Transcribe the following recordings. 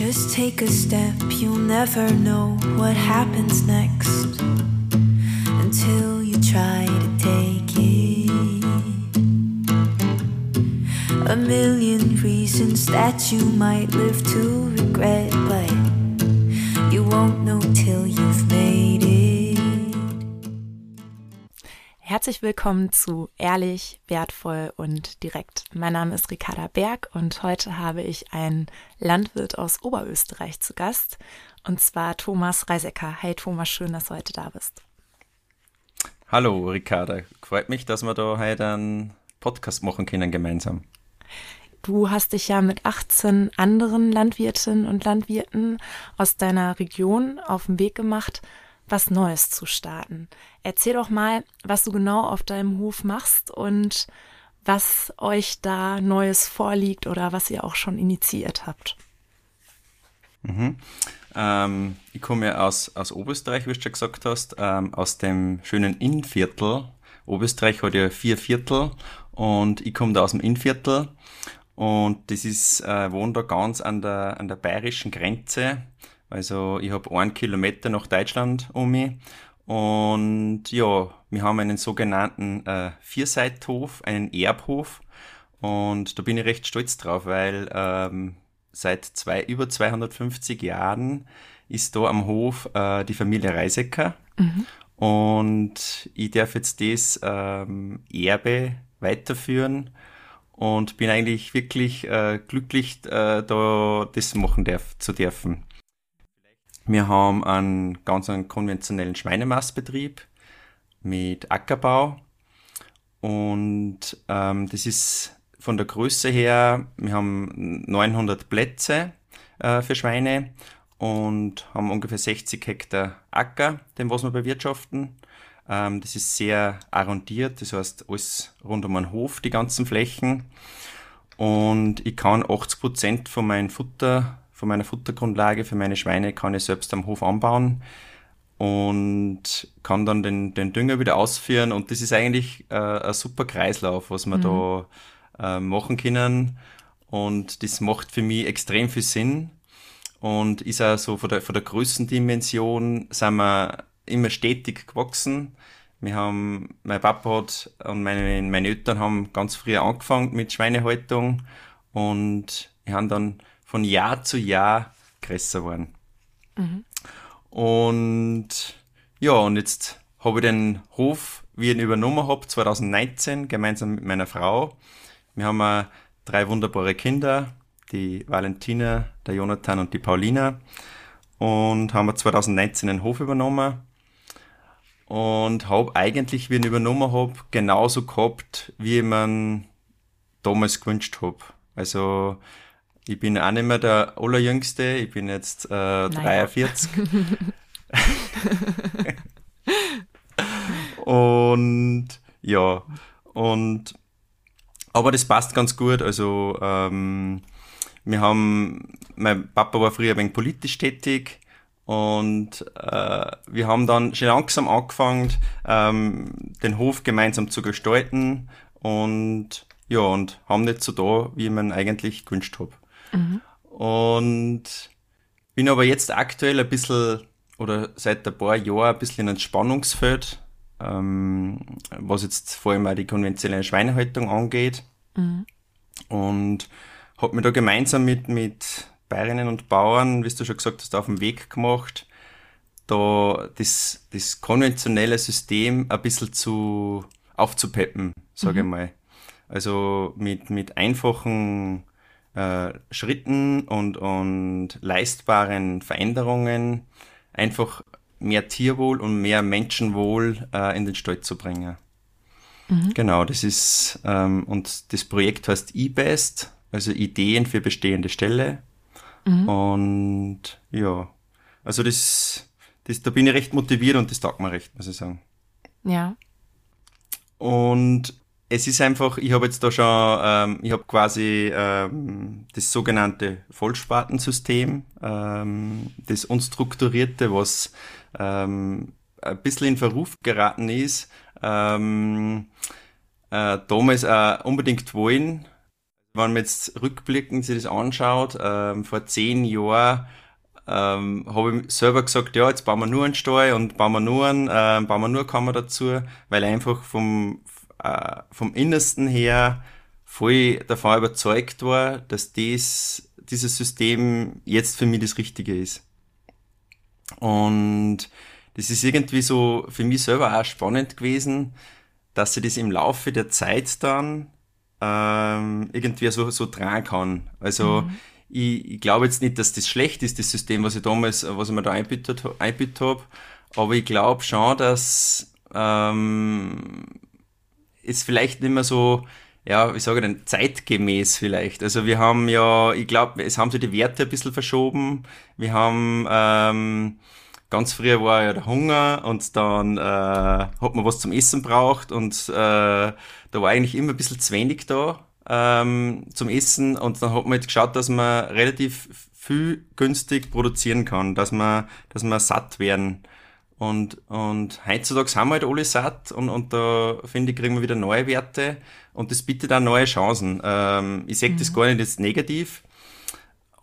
Just take a step, you'll never know what happens next until you try to take it. A million reasons that you might live to regret, but you won't know Herzlich willkommen zu Ehrlich, Wertvoll und Direkt. Mein Name ist Ricarda Berg und heute habe ich einen Landwirt aus Oberösterreich zu Gast und zwar Thomas Reisecker. Hey Thomas, schön, dass du heute da bist. Hallo Ricarda, freut mich, dass wir da heute einen Podcast machen können gemeinsam. Du hast dich ja mit 18 anderen Landwirtinnen und Landwirten aus deiner Region auf den Weg gemacht, was Neues zu starten. Erzähl doch mal, was du genau auf deinem Hof machst und was euch da Neues vorliegt oder was ihr auch schon initiiert habt. Mhm. Ähm, ich komme ja aus, aus Oberösterreich, wie du schon gesagt hast, ähm, aus dem schönen Innviertel. Oberösterreich hat ja vier Viertel und ich komme da aus dem Innviertel und das ist, äh, wohne da ganz an der, an der bayerischen Grenze also ich habe einen Kilometer nach Deutschland um mich. Und ja, wir haben einen sogenannten äh, Vierseithof, einen Erbhof. Und da bin ich recht stolz drauf, weil ähm, seit zwei, über 250 Jahren ist da am Hof äh, die Familie Reisecker. Mhm. Und ich darf jetzt das ähm, Erbe weiterführen und bin eigentlich wirklich äh, glücklich, äh, da das machen darf, zu dürfen. Wir haben einen ganz einen konventionellen Schweinemastbetrieb mit Ackerbau. Und ähm, das ist von der Größe her, wir haben 900 Plätze äh, für Schweine und haben ungefähr 60 Hektar Acker, den was wir bewirtschaften. Ähm, das ist sehr arrondiert, das heißt alles rund um den Hof, die ganzen Flächen. Und ich kann 80 Prozent von meinem Futter von meiner Futtergrundlage für meine Schweine kann ich selbst am Hof anbauen und kann dann den, den Dünger wieder ausführen. Und das ist eigentlich äh, ein super Kreislauf, was wir mhm. da äh, machen können. Und das macht für mich extrem viel Sinn. Und ist auch so von der, von der Größendimension sind wir immer stetig gewachsen. Wir haben, mein Papa hat und meine, meine Eltern haben ganz früh angefangen mit Schweinehaltung und wir haben dann von Jahr zu Jahr größer geworden. Mhm. Und ja, und jetzt habe ich den Hof, wie ich ihn übernommen habe, 2019, gemeinsam mit meiner Frau. Wir haben drei wunderbare Kinder, die Valentina, der Jonathan und die Paulina. Und haben wir 2019 den Hof übernommen. Und habe eigentlich, wie ich ihn übernommen habe, genauso gehabt, wie ich man damals gewünscht habe. Also ich bin auch nicht mehr der Allerjüngste, ich bin jetzt äh, 43. und ja, und aber das passt ganz gut. Also ähm, wir haben, mein Papa war früher ein wenig politisch tätig und äh, wir haben dann schon langsam angefangen, ähm, den Hof gemeinsam zu gestalten und ja, und haben nicht so da, wie man eigentlich gewünscht habe. Mhm. Und bin aber jetzt aktuell ein bisschen oder seit ein paar Jahren ein bisschen in ein Spannungsfeld, ähm, was jetzt vor allem auch die konventionelle Schweinehaltung angeht. Mhm. Und habe mir da gemeinsam mit, mit Bäuerinnen und Bauern, wie du schon gesagt hast, auf den Weg gemacht, da das, das konventionelle System ein bisschen zu aufzupeppen, sage mhm. ich mal. Also mit, mit einfachen äh, Schritten und, und leistbaren Veränderungen einfach mehr Tierwohl und mehr Menschenwohl äh, in den Stall zu bringen. Mhm. Genau, das ist, ähm, und das Projekt heißt eBest, also Ideen für bestehende Ställe. Mhm. Und ja, also das, das, da bin ich recht motiviert und das taugt mir recht, muss ich sagen. Ja. Und es ist einfach, ich habe jetzt da schon, ähm, ich habe quasi ähm, das sogenannte Vollspartensystem, ähm, das unstrukturierte, was ähm, ein bisschen in Verruf geraten ist, ähm, äh, damals äh, unbedingt wollen. Wenn man jetzt rückblickend sich das anschaut, ähm, vor zehn Jahren ähm, habe ich selber gesagt, ja, jetzt bauen wir nur einen Stall und bauen wir nur einen, äh, bauen wir nur Kammer dazu, weil einfach vom, äh, vom Innersten her voll davon überzeugt war, dass das, dieses System jetzt für mich das Richtige ist. Und das ist irgendwie so für mich selber auch spannend gewesen, dass sie das im Laufe der Zeit dann ähm, irgendwie so, so tragen kann. Also mhm. ich, ich glaube jetzt nicht, dass das schlecht ist, das System, was ich damals, was ich mir da einbittet, einbittet habe, aber ich glaube schon, dass ähm, es vielleicht nicht mehr so ja, wie sage ich denn, zeitgemäß vielleicht. Also wir haben ja, ich glaube, es haben sich die Werte ein bisschen verschoben. Wir haben ähm, ganz früher war ja der Hunger und dann äh, hat man was zum Essen braucht und äh, da war eigentlich immer ein bisschen zu wenig da ähm, zum Essen und dann hat man halt geschaut, dass man relativ viel günstig produzieren kann, dass man, dass man satt werden. Und, und heutzutage haben wir halt alle satt und, und da finde ich, kriegen wir wieder neue Werte und das bietet auch neue Chancen. Ähm, ich sehe mhm. das gar nicht jetzt negativ,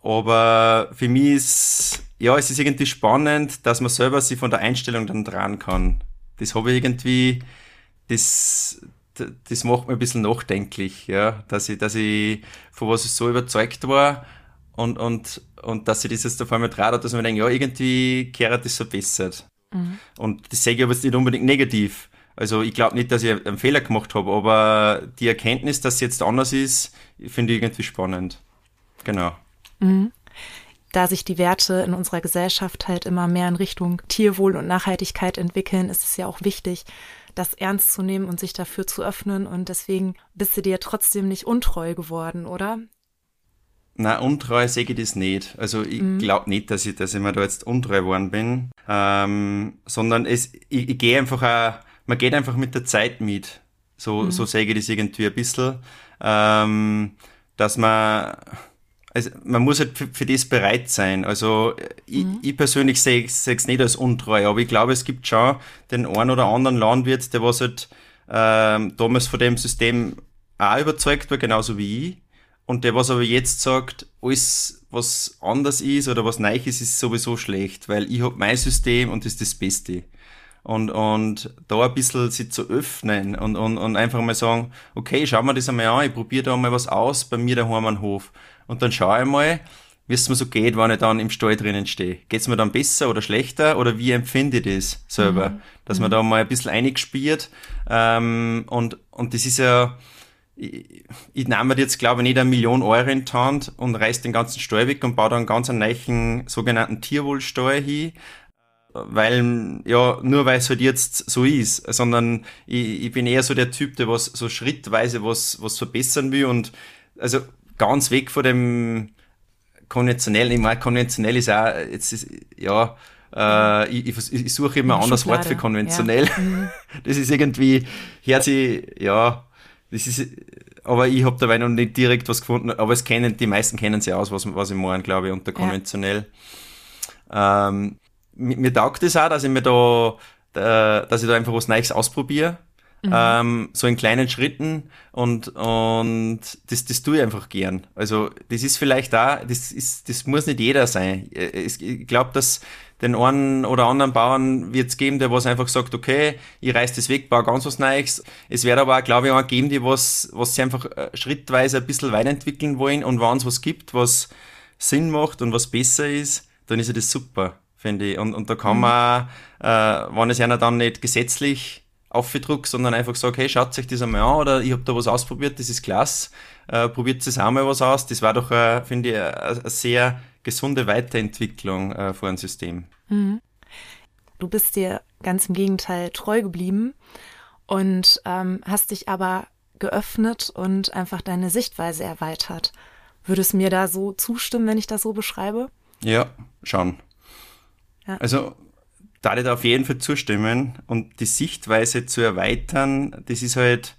aber für mich ist, ja, es ist irgendwie spannend, dass man selber sich von der Einstellung dann dran kann. Das habe ich irgendwie, das, das macht mir ein bisschen nachdenklich, ja, dass ich, dass ich von was ich so überzeugt war und, und, und dass ich das jetzt auf einmal traut, dass man denkt, ja, irgendwie kehrt das verbessert. Mhm. Und das sehe ich aber jetzt nicht unbedingt negativ. Also ich glaube nicht, dass ich einen Fehler gemacht habe, aber die Erkenntnis, dass es jetzt anders ist, finde ich irgendwie spannend. Genau. Mhm. Da sich die Werte in unserer Gesellschaft halt immer mehr in Richtung Tierwohl und Nachhaltigkeit entwickeln, ist es ja auch wichtig, das ernst zu nehmen und sich dafür zu öffnen. Und deswegen bist du dir trotzdem nicht untreu geworden, oder? Na, untreu sehe ich das nicht. Also ich mhm. glaube nicht, dass ich, dass ich mir da jetzt untreu geworden bin, ähm, sondern es, ich, ich gehe einfach auch man geht einfach mit der Zeit mit. So, mhm. so sehe ich das irgendwie ein bisschen. Ähm, dass man, also man muss halt für, für das bereit sein. Also ich, mhm. ich persönlich sehe es nicht als untreu, aber ich glaube, es gibt schon den einen oder anderen Landwirt, der was halt ähm, damals von dem System auch überzeugt war, genauso wie ich. Und der, was aber jetzt sagt, alles, was anders ist oder was neu ist, ist sowieso schlecht, weil ich habe mein System und das ist das Beste und, und da ein bisschen sich zu öffnen und, und, und einfach mal sagen, okay, schau mal das einmal an, ich probiere da mal was aus bei mir daheim am Hof. Und dann schaue ich mal, wie es mir so geht, wenn ich dann im Stall drinnen stehe. Geht es mir dann besser oder schlechter oder wie empfinde ich das selber? Mhm. Dass man mhm. da mal ein bisschen eingespielt ähm, und, und das ist ja, ich, ich nehme jetzt, glaube ich, nicht eine Million Euro in die Hand und reiß den ganzen Stall weg und baue dann ganz einen neuen sogenannten Tierwohlstall hin, weil, ja, nur weil es halt jetzt so ist, sondern ich, ich bin eher so der Typ, der was so schrittweise was, was verbessern will und also ganz weg von dem konventionellen, ich meine, konventionell ist auch, jetzt ist, ja, äh, ich, ich, ich suche immer ein anderes Wort für konventionell. Ja. Mhm. Das ist irgendwie, hört sich, ja, das ist, aber ich habe dabei noch nicht direkt was gefunden, aber es kennen, die meisten kennen sie aus, was, was ich meine, glaube ich, unter konventionell. Ja. Ähm, mir taugt es das auch, dass ich mir da, äh, dass ich da einfach was Neues ausprobiere. Mhm. Ähm, so in kleinen Schritten und, und das, das tue ich einfach gern. Also das ist vielleicht da, das ist, das muss nicht jeder sein. Äh, ich glaube, dass den einen oder anderen Bauern wird es geben, der was einfach sagt, okay, ich reiß das weg, baue ganz was Neues. Es wird aber auch, glaube ich, auch geben, die was, was sie einfach äh, schrittweise ein bisschen weiterentwickeln wollen und wenn es was gibt, was Sinn macht und was besser ist, dann ist ja das super finde ich. Und, und da kann mhm. man, äh, wenn es einer dann nicht gesetzlich aufgedruckt, sondern einfach sagt, hey, schaut euch das einmal an oder ich habe da was ausprobiert, das ist klasse, äh, probiert es auch mal was aus. Das war doch, äh, finde ich, eine sehr gesunde Weiterentwicklung äh, vor einem System. Mhm. Du bist dir ganz im Gegenteil treu geblieben und ähm, hast dich aber geöffnet und einfach deine Sichtweise erweitert. Würdest du mir da so zustimmen, wenn ich das so beschreibe? Ja, schon. Ja. Also da ich da auf jeden Fall zustimmen und die Sichtweise zu erweitern, das ist halt,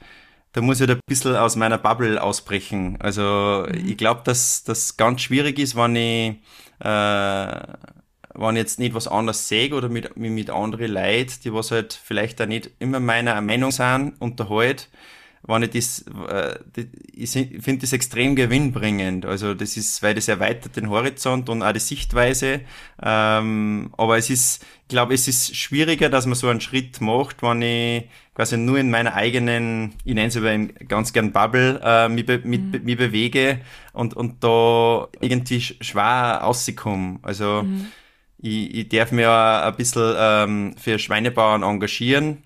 da muss ich halt ein bisschen aus meiner Bubble ausbrechen. Also mhm. ich glaube, dass das ganz schwierig ist, wenn ich, äh, wenn ich jetzt nicht was anderes sehe oder mit, mit anderen Leuten, die was halt vielleicht da nicht immer meiner Meinung sind, unterhalt, wenn ich das, äh, ich finde das extrem gewinnbringend. Also das ist, weil das erweitert den Horizont und auch die Sichtweise. Ähm, aber es ist, ich glaube, es ist schwieriger, dass man so einen Schritt macht, wenn ich quasi nur in meiner eigenen, ich nenne es aber ganz gern Bubble, äh, mich, be, mit, mhm. mich bewege und, und da irgendwie schwer rauskomme. Also mhm. ich, ich darf mir ein bisschen ähm, für Schweinebauern engagieren.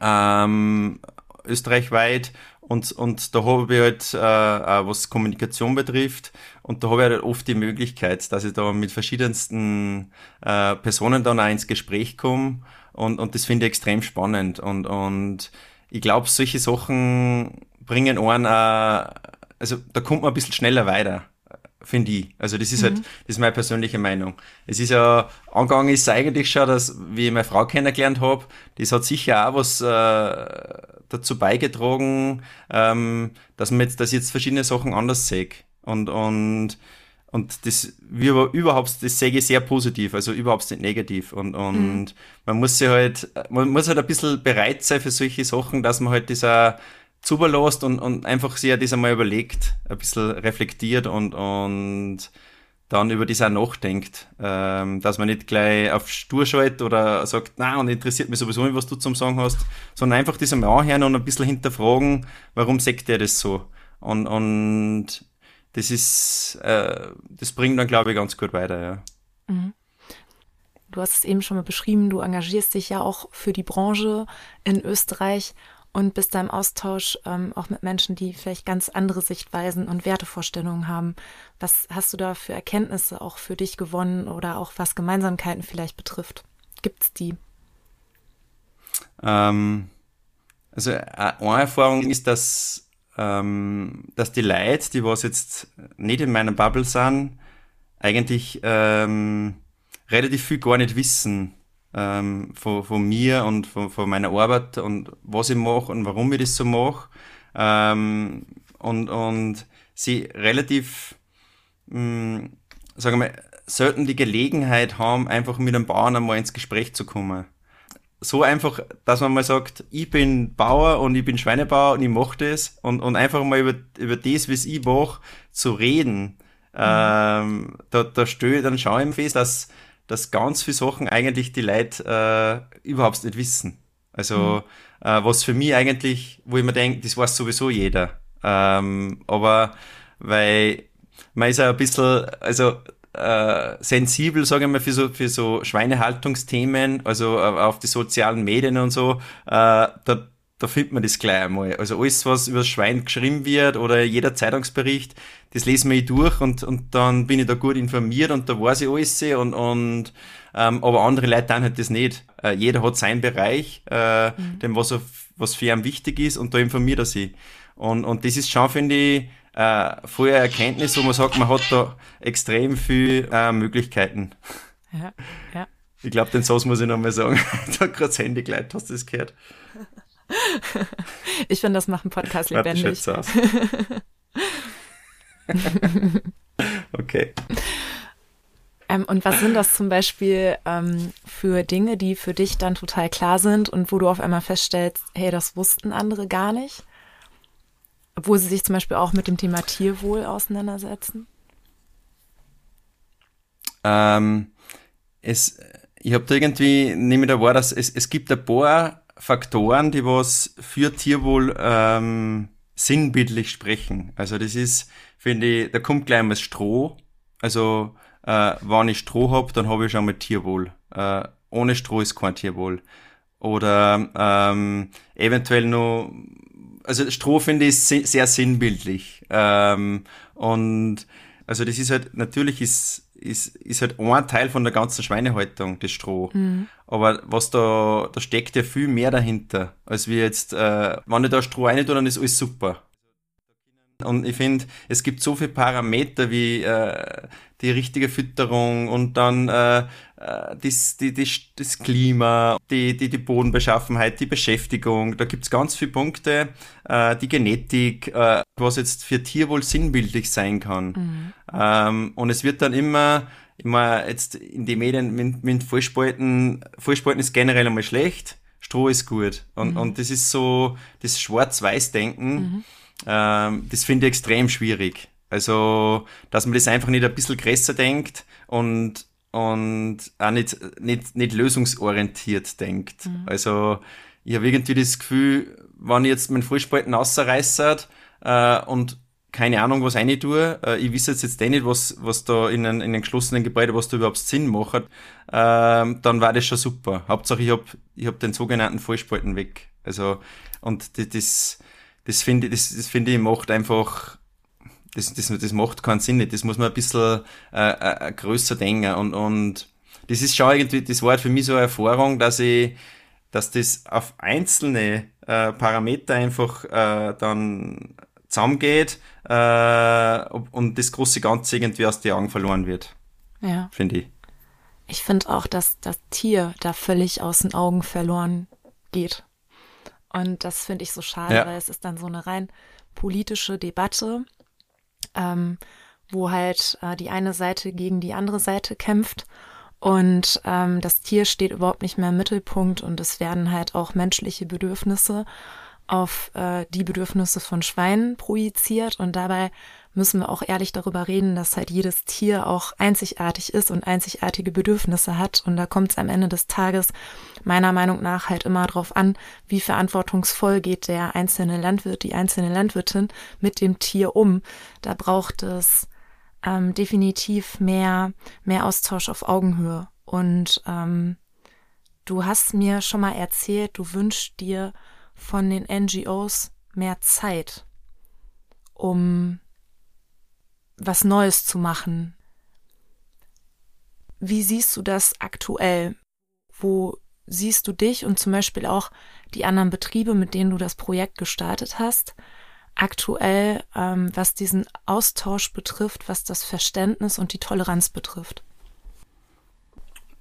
Ähm, österreichweit und, und da habe ich halt, äh, was Kommunikation betrifft, und da habe ich halt oft die Möglichkeit, dass ich da mit verschiedensten äh, Personen dann auch ins Gespräch komme und, und das finde ich extrem spannend und, und ich glaube, solche Sachen bringen einen, äh, also da kommt man ein bisschen schneller weiter finde ich. Also das ist halt, mhm. halt, das ist meine persönliche Meinung. Es ist ja, angegangen ist eigentlich schon, dass, wie ich meine Frau kennengelernt habe, das hat sicher auch was äh, dazu beigetragen, ähm, dass man jetzt, dass ich jetzt verschiedene Sachen anders sehe. Und, und, und das, wie überhaupt, das sehe ich sehr positiv, also überhaupt nicht negativ. Und, und mhm. man muss sich halt, man muss halt ein bisschen bereit sein für solche Sachen, dass man halt dieser zuberlässt und, und einfach sich das einmal überlegt, ein bisschen reflektiert und, und dann über das auch nachdenkt, ähm, dass man nicht gleich auf stur schaltet oder sagt, na und interessiert mich sowieso nicht, was du zum Sagen hast, sondern einfach das einmal anhören und ein bisschen hinterfragen, warum sagt der das so? Und, und das ist, äh, das bringt dann, glaube ich, ganz gut weiter, ja. Mhm. Du hast es eben schon mal beschrieben, du engagierst dich ja auch für die Branche in Österreich und bist da im Austausch ähm, auch mit Menschen, die vielleicht ganz andere Sichtweisen und Wertevorstellungen haben. Was hast du da für Erkenntnisse auch für dich gewonnen oder auch was Gemeinsamkeiten vielleicht betrifft? Gibt es die? Ähm, also äh, eine Erfahrung ist, dass, ähm, dass die Leute, die was jetzt nicht in meiner Bubble sind, eigentlich ähm, relativ viel gar nicht wissen ähm, von, von mir und von, von meiner Arbeit und was ich mache und warum ich das so mache. Ähm, und, und sie relativ, mh, mm, sagen wir, selten die Gelegenheit haben, einfach mit einem Bauern einmal ins Gespräch zu kommen. So einfach, dass man mal sagt, ich bin Bauer und ich bin Schweinebauer und ich mache das und, und einfach mal über, über das, was ich mache, zu reden. Mhm. Ähm, da, da störe, dann schaue ich fest, dass, dass ganz viele Sachen eigentlich die Leute äh, überhaupt nicht wissen. Also mhm. äh, was für mich eigentlich, wo ich mir denke, das weiß sowieso jeder. Ähm, aber weil man ist ja ein bisschen, also äh, sensibel, sagen wir mal, für so, für so Schweinehaltungsthemen, also äh, auf die sozialen Medien und so, äh, da, da findet man das gleich einmal. Also alles, was über das Schwein geschrieben wird oder jeder Zeitungsbericht, das lesen wir durch und, und dann bin ich da gut informiert und da weiß ich alles und, und ähm, aber andere Leute dann halt das nicht. Äh, jeder hat seinen Bereich, äh, mhm. dem was, auf, was für ihn wichtig ist und da informiert er sich. Und, und das ist schon, finde ich, äh, volle Erkenntnis, wo man sagt, man hat da extrem viel äh, Möglichkeiten. Ja, ja. Ich glaube, den Satz muss ich nochmal sagen. da gerade das Handy gleich, hast du das gehört? ich finde, das macht einen Podcast lebendig. okay. Ähm, und was sind das zum Beispiel ähm, für Dinge, die für dich dann total klar sind und wo du auf einmal feststellst, hey, das wussten andere gar nicht? Obwohl sie sich zum Beispiel auch mit dem Thema Tierwohl auseinandersetzen? Ähm, es, ich habe da irgendwie, nehme da wahr, dass es, es gibt ein paar Faktoren, die was für Tierwohl ähm, sinnbildlich sprechen. Also das ist, finde ich, da kommt gleich mal Stroh. Also äh, wenn ich Stroh hab, dann habe ich schon mal Tierwohl. Äh, ohne Stroh ist kein Tierwohl. Oder ähm, eventuell noch, also Stroh finde ich sehr sinnbildlich. Ähm, und also das ist halt, natürlich ist ist, ist halt ein Teil von der ganzen Schweinehaltung, das Stroh. Mhm. Aber was da, da steckt ja viel mehr dahinter, als wir jetzt, äh, wenn ich da Stroh rein tue, dann ist alles super. Und ich finde, es gibt so viele Parameter wie äh, die richtige Fütterung und dann äh, das, die, die, das Klima, die, die, die Bodenbeschaffenheit, die Beschäftigung. Da gibt's ganz viele Punkte, äh, die Genetik, äh, was jetzt für Tierwohl sinnbildlich sein kann. Mhm. Ähm, und es wird dann immer immer jetzt in die Medien mit, mit Vollspalten, Vollspalten ist generell einmal schlecht Stroh ist gut. Und, mhm. und das ist so, das Schwarz-Weiß-Denken, mhm. ähm, das finde ich extrem schwierig. Also, dass man das einfach nicht ein bisschen größer denkt und, und auch nicht, nicht, nicht lösungsorientiert denkt. Mhm. Also, ich habe irgendwie das Gefühl, wenn ich jetzt meinen Fußspalten rausreißert äh, und keine Ahnung, was rein tue. Äh, ich wisse jetzt, jetzt eh nicht, was, was da in einem, in einem geschlossenen Gebäude, was da überhaupt Sinn macht. Ähm, dann war das schon super. Hauptsache, ich hab ich hab den sogenannten Vollspalten weg. Also, und das, das, das finde ich, das, das finde ich macht einfach, das, das, das macht keinen Sinn nicht. Das muss man ein bisschen äh, äh, größer denken. Und, und das ist schon irgendwie, das war halt für mich so eine Erfahrung, dass ich, dass das auf einzelne äh, Parameter einfach äh, dann zusammengeht äh, und das große Ganze irgendwie aus den Augen verloren wird. Ja. Finde ich. Ich finde auch, dass das Tier da völlig aus den Augen verloren geht. Und das finde ich so schade, ja. weil es ist dann so eine rein politische Debatte, ähm, wo halt äh, die eine Seite gegen die andere Seite kämpft. Und ähm, das Tier steht überhaupt nicht mehr im Mittelpunkt und es werden halt auch menschliche Bedürfnisse auf äh, die Bedürfnisse von Schweinen projiziert. Und dabei müssen wir auch ehrlich darüber reden, dass halt jedes Tier auch einzigartig ist und einzigartige Bedürfnisse hat. Und da kommt es am Ende des Tages meiner Meinung nach halt immer darauf an, wie verantwortungsvoll geht der einzelne Landwirt, die einzelne Landwirtin mit dem Tier um. Da braucht es ähm, definitiv mehr, mehr Austausch auf Augenhöhe. Und ähm, du hast mir schon mal erzählt, du wünschst dir von den NGOs mehr Zeit, um was Neues zu machen. Wie siehst du das aktuell? Wo siehst du dich und zum Beispiel auch die anderen Betriebe, mit denen du das Projekt gestartet hast, aktuell, ähm, was diesen Austausch betrifft, was das Verständnis und die Toleranz betrifft?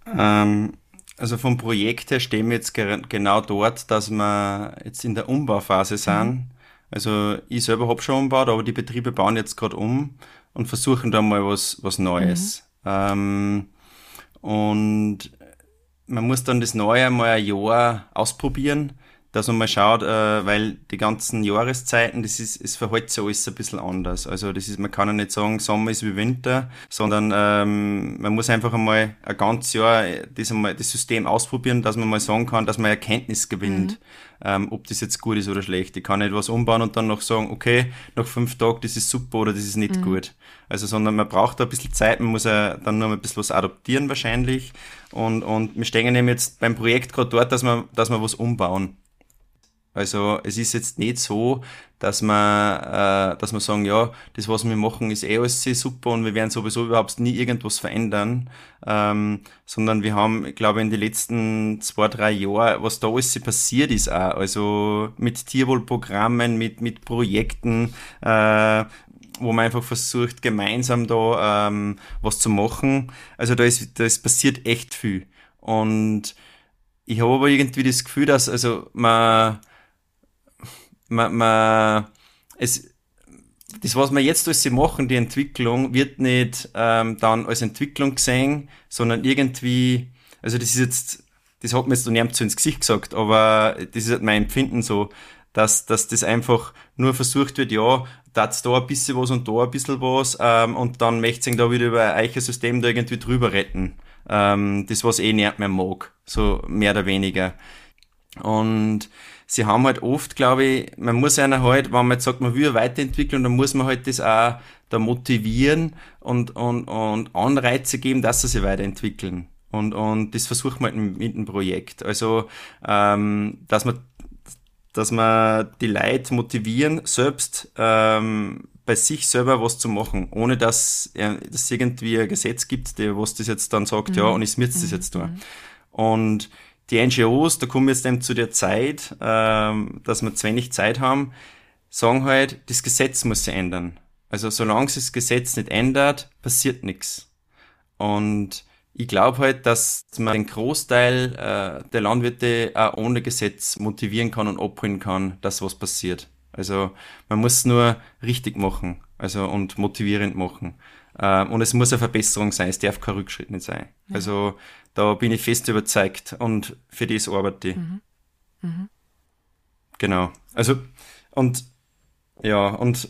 Ähm, also vom Projekt her stehen wir jetzt genau dort, dass wir jetzt in der Umbauphase sind. Mhm. Also ich selber habe schon umgebaut, aber die Betriebe bauen jetzt gerade um und versuchen da mal was, was Neues. Mhm. Ähm, und man muss dann das Neue mal ein Jahr ausprobieren dass man mal schaut, äh, weil die ganzen Jahreszeiten, das ist, es verhält sich alles ein bisschen anders. Also das ist, man kann ja nicht sagen, Sommer ist wie Winter, sondern ähm, man muss einfach einmal ein ganzes Jahr das, einmal, das System ausprobieren, dass man mal sagen kann, dass man Erkenntnis gewinnt, mhm. ähm, ob das jetzt gut ist oder schlecht. Ich kann nicht was umbauen und dann noch sagen, okay, nach fünf Tagen, das ist super oder das ist nicht mhm. gut. Also, sondern man braucht da ein bisschen Zeit, man muss ja dann nur ein bisschen was adaptieren wahrscheinlich. Und, und wir stehen eben jetzt beim Projekt gerade dort, dass wir, dass wir was umbauen. Also es ist jetzt nicht so, dass man, äh, dass man sagen, ja, das, was wir machen, ist eh alles sehr super und wir werden sowieso überhaupt nie irgendwas verändern, ähm, sondern wir haben, ich glaube, in den letzten zwei, drei Jahren, was da alles passiert ist auch, also mit Tierwohlprogrammen, mit, mit Projekten, äh, wo man einfach versucht, gemeinsam da ähm, was zu machen. Also da ist, da ist passiert echt viel. Und ich habe aber irgendwie das Gefühl, dass also man man, man es, das, was wir jetzt alles machen, die Entwicklung, wird nicht ähm, dann als Entwicklung gesehen, sondern irgendwie, also das ist jetzt, das hat mir jetzt noch niemand so ins Gesicht gesagt, aber das ist halt mein Empfinden so, dass, dass das einfach nur versucht wird, ja, da da ein bisschen was und da ein bisschen was, ähm, und dann möchte ich da wieder über ein Eichensystem da irgendwie drüber retten. Ähm, das, was eh niemand mehr mag, so mehr oder weniger. Und sie haben halt oft, glaube ich, man muss einer halt, wenn man jetzt sagt, man will eine Weiterentwicklung, dann muss man halt das auch da motivieren und, und, und Anreize geben, dass sie sich weiterentwickeln. Und, und das versucht man halt mit dem Projekt. Also, ähm, dass man, dass man die Leute motivieren, selbst ähm, bei sich selber was zu machen, ohne dass es irgendwie ein Gesetz gibt, der was das jetzt dann sagt, mhm. ja, und ich müsste das jetzt tun. Mhm. Und die NGOs, da kommen wir jetzt eben zu der Zeit, ähm, dass wir zu wenig Zeit haben, sagen halt, das Gesetz muss sich ändern. Also solange sich das Gesetz nicht ändert, passiert nichts. Und ich glaube halt, dass man den Großteil äh, der Landwirte auch ohne Gesetz motivieren kann und abholen kann, dass was passiert. Also man muss nur richtig machen, also und motivierend machen. Äh, und es muss eine Verbesserung sein, es darf kein Rückschritt nicht sein. Ja. Also da bin ich fest überzeugt und für das arbeite ich. Mhm. Mhm. Genau. Also, und ja, und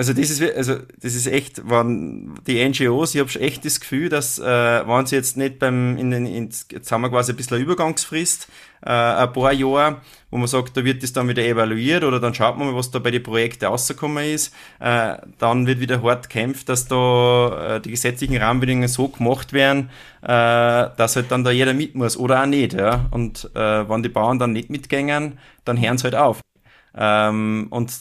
also das ist, also das ist echt, waren die NGOs, ich habe echt das Gefühl, dass äh, waren sie jetzt nicht beim, in den, in, jetzt haben wir quasi ein bisschen eine Übergangsfrist, äh, ein paar Jahre, wo man sagt, da wird das dann wieder evaluiert oder dann schaut man mal, was da bei den Projekten rausgekommen ist. Äh, dann wird wieder hart kämpft, dass da äh, die gesetzlichen Rahmenbedingungen so gemacht werden, äh, dass halt dann da jeder mit muss oder auch nicht. Ja? Und äh, wenn die Bauern dann nicht mitgängen, dann hören sie halt auf. Ähm, und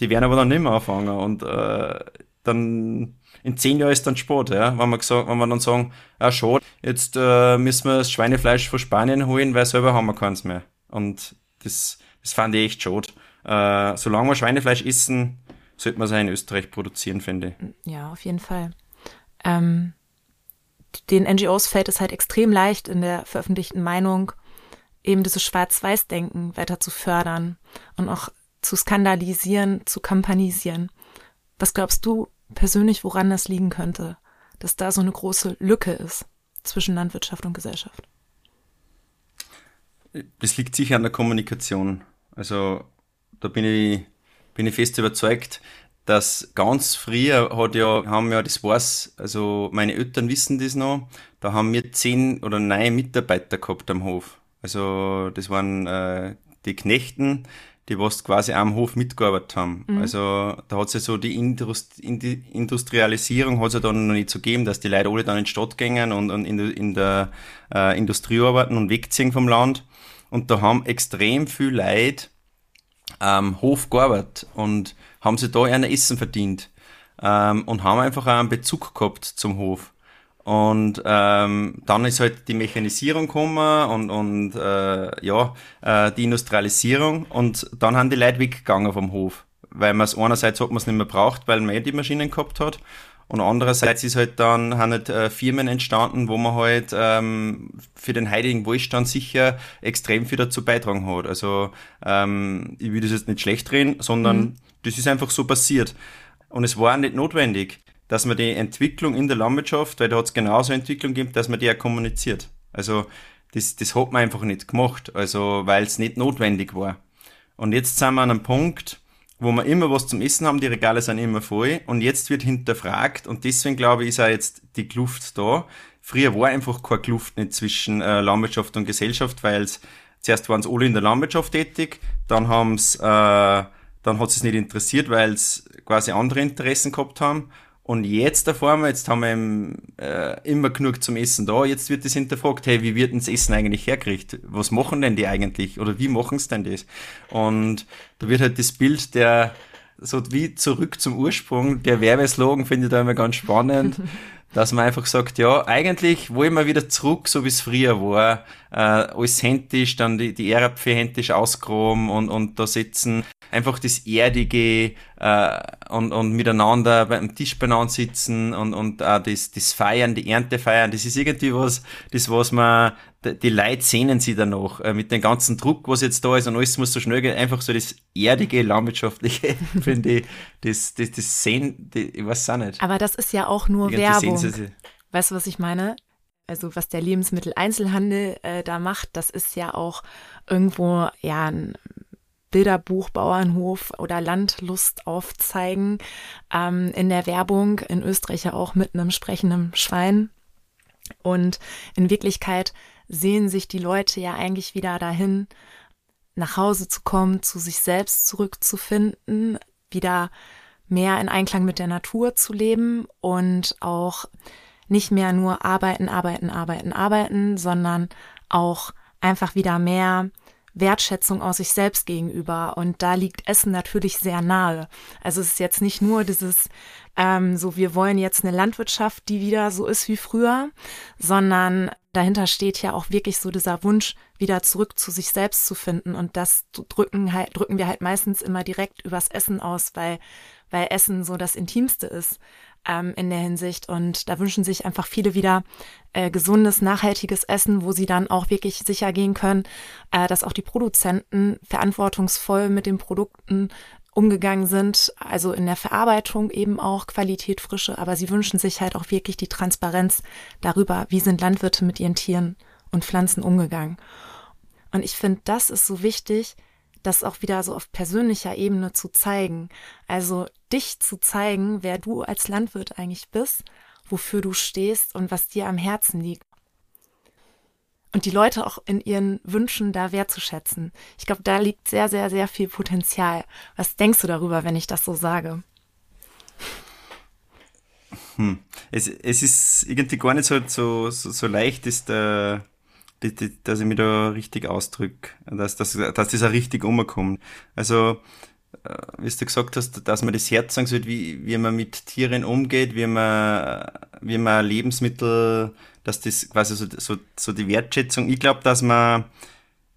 die werden aber dann nicht mehr anfangen und äh, dann in zehn Jahren ist dann Sport, ja, wenn wir, gesagt, wenn wir dann sagen, ja schade, jetzt äh, müssen wir das Schweinefleisch von Spanien holen, weil selber haben wir keins mehr. Und das, das fand ich echt schade. Äh, solange wir Schweinefleisch essen, sollte man es auch in Österreich produzieren, finde ich. Ja, auf jeden Fall. Ähm, den NGOs fällt es halt extrem leicht, in der veröffentlichten Meinung eben dieses Schwarz-Weiß-Denken weiter zu fördern und auch zu skandalisieren, zu kampanisieren. Was glaubst du persönlich, woran das liegen könnte, dass da so eine große Lücke ist zwischen Landwirtschaft und Gesellschaft? Das liegt sicher an der Kommunikation. Also da bin ich, bin ich fest überzeugt, dass ganz früher hat ja, haben ja, das war's, also meine Eltern wissen das noch, da haben wir zehn oder neun Mitarbeiter gehabt am Hof. Also das waren äh, die Knechten, die was quasi am Hof mitgearbeitet haben. Mhm. Also da hat es ja so die, Indust die Industrialisierung hat es ja dann noch nicht so gegeben, dass die Leute alle dann in die Stadt gehen und, und in, in, der äh, Industrie arbeiten und wegziehen vom Land. Und da haben extrem viel Leute am Hof gearbeitet und haben sich da ein Essen verdient ähm, und haben einfach auch einen Bezug gehabt zum Hof. Und ähm, dann ist halt die Mechanisierung gekommen und, und äh, ja, äh, die Industrialisierung und dann haben die Leute weggegangen vom Hof. Weil man es einerseits hat man es nicht mehr braucht, weil man eh die Maschinen gehabt hat. Und andererseits ist halt dann haben halt äh, Firmen entstanden, wo man halt ähm, für den heutigen Wohlstand sicher extrem viel dazu beitragen hat. Also ähm, ich will das jetzt nicht schlecht reden, sondern mhm. das ist einfach so passiert. Und es war nicht notwendig dass man die Entwicklung in der Landwirtschaft, weil da hat es genauso Entwicklung gibt, dass man die ja kommuniziert. Also das, das hat man einfach nicht gemacht, also weil es nicht notwendig war. Und jetzt sind wir an einem Punkt, wo wir immer was zum Essen haben, die Regale sind immer voll und jetzt wird hinterfragt und deswegen glaube ich, ist auch jetzt die Kluft da. Früher war einfach keine Kluft nicht zwischen äh, Landwirtschaft und Gesellschaft, weil zuerst waren es alle in der Landwirtschaft tätig, dann haben's, äh, dann hat es nicht interessiert, weil es quasi andere Interessen gehabt haben und jetzt erfahren wir, jetzt haben wir äh, immer genug zum Essen da, jetzt wird das hinterfragt, hey, wie wird denn das Essen eigentlich hergerichtet? Was machen denn die eigentlich? Oder wie machen sie denn das? Und da wird halt das Bild der, so wie zurück zum Ursprung, der Werbeslogan finde ich da immer ganz spannend, dass man einfach sagt, ja, eigentlich wollen wir wieder zurück, so wie es früher war, äh, alles händisch, dann die, die Erdäpfel händisch ausgraben und, und da sitzen einfach das Erdige äh, und, und miteinander beim Tisch beieinander sitzen und, und auch das, das Feiern, die Ernte feiern, das ist irgendwie was, das was man, die Leute sehnen sie danach, äh, mit dem ganzen Druck, was jetzt da ist und alles muss so schnell gehen, einfach so das Erdige, Landwirtschaftliche, finde ich, das, das, das sehen, die, ich weiß auch nicht. Aber das ist ja auch nur Werbung. Weißt du, was ich meine? Also was der Lebensmitteleinzelhandel äh, da macht, das ist ja auch irgendwo ja ein Bilderbuch, Bauernhof oder Landlust aufzeigen. Ähm, in der Werbung, in Österreich ja auch mit einem sprechenden Schwein. Und in Wirklichkeit sehen sich die Leute ja eigentlich wieder dahin, nach Hause zu kommen, zu sich selbst zurückzufinden, wieder mehr in Einklang mit der Natur zu leben und auch nicht mehr nur arbeiten, arbeiten, arbeiten, arbeiten, sondern auch einfach wieder mehr Wertschätzung aus sich selbst gegenüber. Und da liegt Essen natürlich sehr nahe. Also es ist jetzt nicht nur dieses, ähm, so wir wollen jetzt eine Landwirtschaft, die wieder so ist wie früher, sondern dahinter steht ja auch wirklich so dieser Wunsch, wieder zurück zu sich selbst zu finden. Und das drücken halt, drücken wir halt meistens immer direkt übers Essen aus, weil, weil Essen so das Intimste ist ähm, in der Hinsicht. Und da wünschen sich einfach viele wieder äh, gesundes, nachhaltiges Essen, wo sie dann auch wirklich sicher gehen können, äh, dass auch die Produzenten verantwortungsvoll mit den Produkten umgegangen sind, also in der Verarbeitung eben auch Qualität, Frische, aber sie wünschen sich halt auch wirklich die Transparenz darüber, wie sind Landwirte mit ihren Tieren und Pflanzen umgegangen. Und ich finde, das ist so wichtig, das auch wieder so auf persönlicher Ebene zu zeigen. Also dich zu zeigen, wer du als Landwirt eigentlich bist, wofür du stehst und was dir am Herzen liegt. Und die Leute auch in ihren Wünschen da wertzuschätzen. Ich glaube, da liegt sehr, sehr, sehr viel Potenzial. Was denkst du darüber, wenn ich das so sage? Hm. Es, es ist irgendwie gar nicht so, so, so, leicht, ist der. Äh dass ich mich da richtig ausdrücke, dass, dass, dass das auch richtig umkommt. Also, äh, wie du gesagt hast, dass man das Herz sagen sollte, wie, wie man mit Tieren umgeht, wie man, wie man Lebensmittel, dass das quasi so, so, so die Wertschätzung. Ich glaube, dass man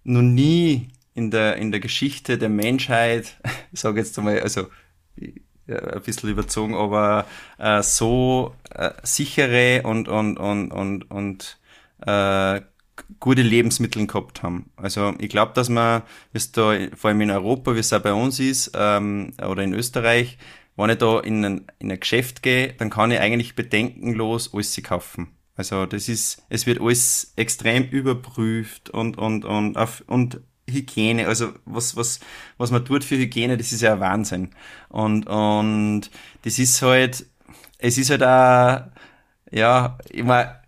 noch nie in der, in der Geschichte der Menschheit, ich sage jetzt einmal, also, ein bisschen überzogen, aber äh, so äh, sichere und, und, und, und, und äh, gute Lebensmittel gehabt haben. Also ich glaube, dass man, wie es da vor allem in Europa, wie es auch bei uns ist, ähm, oder in Österreich, wenn ich da in ein, in ein Geschäft gehe, dann kann ich eigentlich bedenkenlos alles kaufen. Also das ist, es wird alles extrem überprüft und, und, und, auf, und Hygiene, also was, was, was man tut für Hygiene, das ist ja ein Wahnsinn. Und, und das ist halt, es ist halt auch, ja, ich meine,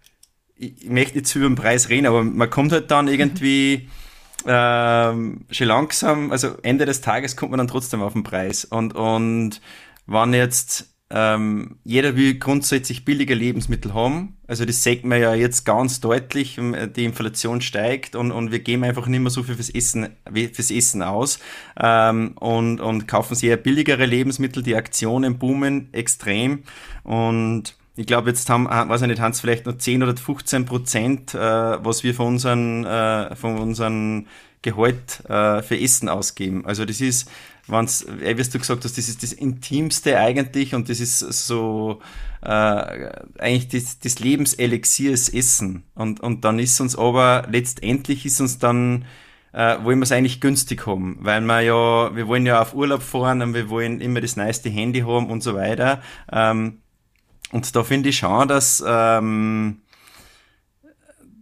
ich möchte zu über den Preis reden, aber man kommt halt dann irgendwie ähm, schon langsam, also Ende des Tages kommt man dann trotzdem auf den Preis. Und, und wenn jetzt ähm, jeder will grundsätzlich billige Lebensmittel haben, also das sieht man ja jetzt ganz deutlich, die Inflation steigt und, und wir geben einfach nicht mehr so viel fürs Essen, fürs Essen aus ähm, und, und kaufen sehr billigere Lebensmittel, die Aktionen boomen extrem und ich glaube, jetzt haben, äh, weiß ich nicht, Hans, vielleicht nur 10 oder 15 Prozent, äh, was wir von unseren, äh, von unseren Gehalt äh, für Essen ausgeben. Also das ist, wenn's, äh, wie du gesagt hast, das ist das Intimste eigentlich und das ist so äh, eigentlich das, das Lebenselixier ist Essen. Und, und dann ist uns aber, letztendlich ist uns dann äh, wollen wir es eigentlich günstig haben, weil wir ja, wir wollen ja auf Urlaub fahren und wir wollen immer das neueste Handy haben und so weiter. Ähm, und da finde ich schon, dass, ähm,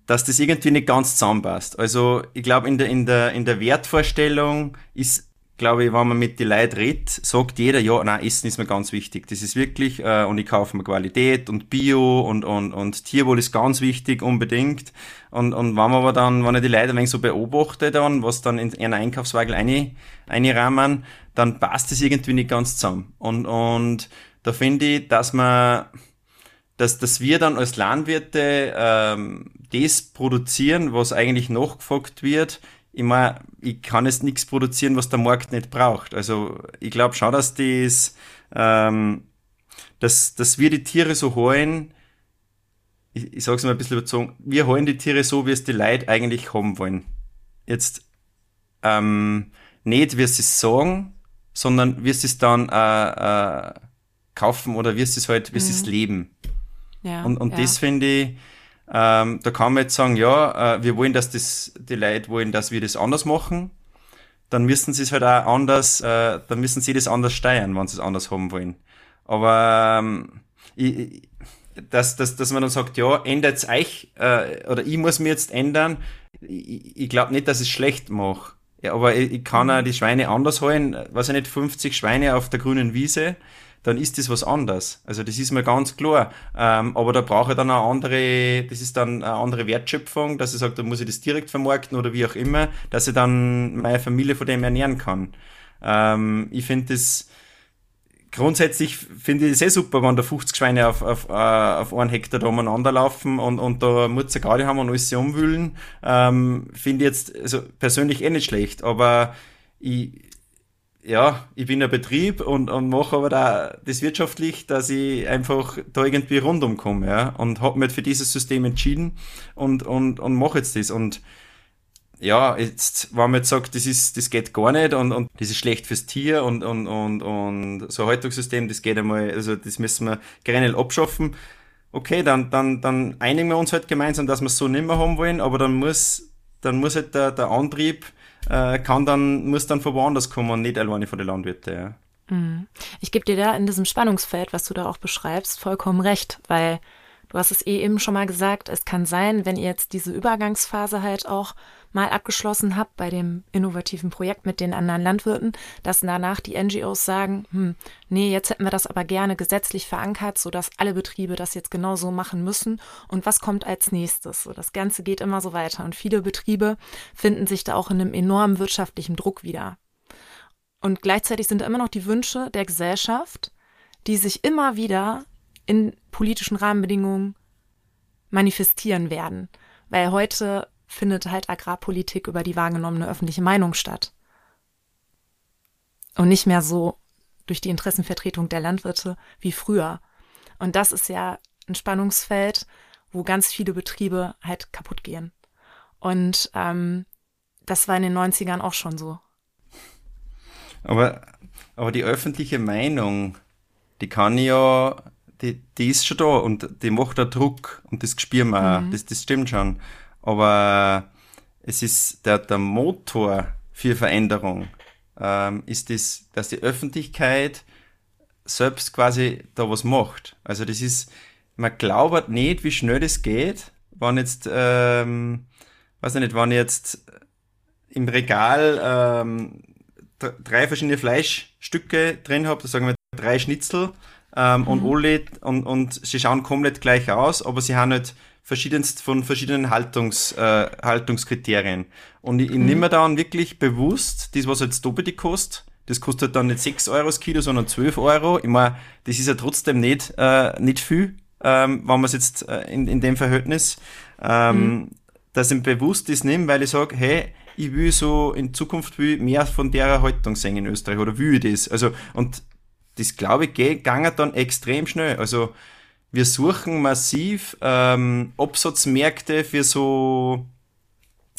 dass das irgendwie nicht ganz zusammenpasst. Also ich glaube, in der, in, der, in der Wertvorstellung ist, glaube ich, wenn man mit den Leuten redet, sagt jeder, ja, nein, Essen ist mir ganz wichtig. Das ist wirklich, äh, und ich kaufe mir Qualität und Bio und, und, und Tierwohl ist ganz wichtig, unbedingt. Und, und wenn man aber dann, wenn ich die Leute ein wenig so beobachte dann, was dann in ihren Einkaufswagen einrahmen, dann passt das irgendwie nicht ganz zusammen. Und, und da finde ich, dass man, dass, dass wir dann als Landwirte ähm, das produzieren, was eigentlich nachgefragt wird. Ich meine, ich kann jetzt nichts produzieren, was der Markt nicht braucht. Also ich glaube schon, dass das, ähm, dass, dass wir die Tiere so holen, ich, ich sage es mal ein bisschen überzogen, wir holen die Tiere so, wie es die Leute eigentlich haben wollen. Jetzt ähm, nicht, wie sie es sagen, sondern wie sie es dann äh, äh, kaufen oder wirst es halt, wirst mhm. es leben. Ja, und und ja. das finde ich, ähm, da kann man jetzt sagen, ja, äh, wir wollen, dass das, die Leute wollen, dass wir das anders machen. Dann müssen sie es halt auch anders, äh, dann müssen sie das anders steuern, wenn sie es anders haben wollen. Aber ähm, ich, dass, dass, dass man dann sagt, ja, ändert euch, äh, oder ich muss mir jetzt ändern. Ich, ich glaube nicht, dass ich es schlecht mache. Ja, aber ich, ich kann auch mhm. die Schweine anders holen, weiß ich nicht, 50 Schweine auf der grünen Wiese dann ist das was anderes. Also das ist mir ganz klar. Ähm, aber da brauche ich dann eine andere, das ist dann eine andere Wertschöpfung, dass ich sage, da muss ich das direkt vermarkten oder wie auch immer, dass ich dann meine Familie von dem ernähren kann. Ähm, ich finde das, grundsätzlich finde ich es eh super, wenn da 50 Schweine auf, auf, uh, auf einen Hektar da umeinander laufen und, und da Mutze gerade haben und alles umwühlen. Ähm, finde ich jetzt also persönlich eh nicht schlecht, aber ich, ja, ich bin ein Betrieb und, und mache aber da das wirtschaftlich, dass ich einfach da irgendwie rundum komme, ja, und habe mich für dieses System entschieden und, und, und mache jetzt das und ja, jetzt, wenn man jetzt sagt, das ist, das geht gar nicht und, und das ist schlecht fürs Tier und, und, und, und so ein Haltungssystem, das geht einmal, also das müssen wir generell abschaffen. Okay, dann, dann, dann einigen wir uns halt gemeinsam, dass wir es so nicht mehr haben wollen, aber dann muss, dann muss halt der, der Antrieb äh, kann dann, muss dann von woanders kommen nicht alleine von den Landwirten. Ja. Mhm. Ich gebe dir da in diesem Spannungsfeld, was du da auch beschreibst, vollkommen recht, weil Du hast es eh eben schon mal gesagt, es kann sein, wenn ihr jetzt diese Übergangsphase halt auch mal abgeschlossen habt bei dem innovativen Projekt mit den anderen Landwirten, dass danach die NGOs sagen, hm, nee, jetzt hätten wir das aber gerne gesetzlich verankert, sodass alle Betriebe das jetzt genauso machen müssen. Und was kommt als nächstes? So, das Ganze geht immer so weiter. Und viele Betriebe finden sich da auch in einem enormen wirtschaftlichen Druck wieder. Und gleichzeitig sind da immer noch die Wünsche der Gesellschaft, die sich immer wieder in politischen Rahmenbedingungen manifestieren werden. Weil heute findet halt Agrarpolitik über die wahrgenommene öffentliche Meinung statt. Und nicht mehr so durch die Interessenvertretung der Landwirte wie früher. Und das ist ja ein Spannungsfeld, wo ganz viele Betriebe halt kaputt gehen. Und ähm, das war in den 90ern auch schon so. Aber, aber die öffentliche Meinung, die kann ja, die, die ist schon da und die macht da Druck und das spüren wir auch. Mhm. Das, das stimmt schon. Aber es ist der, der Motor für Veränderung, ähm, ist das, dass die Öffentlichkeit selbst quasi da was macht. Also das ist, man glaubt nicht, wie schnell das geht, wenn jetzt, ähm, weiß ich nicht, wenn jetzt im Regal ähm, drei verschiedene Fleischstücke drin habe, sagen wir drei Schnitzel ähm, mhm. und alle und, und sie schauen komplett gleich aus, aber sie haben halt verschiedenst von verschiedenen Haltungs, äh, Haltungskriterien. Und ich, ich nehme dann wirklich bewusst, das was jetzt doppelt kostet, das kostet dann nicht 6 Euro das Kilo, sondern 12 Euro. Ich meine, das ist ja trotzdem nicht, äh, nicht viel, ähm, wenn man es jetzt äh, in, in dem Verhältnis, ähm, mhm. dass ich bewusst das nehme, weil ich sage, hey, ich will so in Zukunft will mehr von der Haltung sehen in Österreich oder will ich das. Also, und das glaube ich, geht dann extrem schnell. Also, wir suchen massiv ähm, Absatzmärkte für so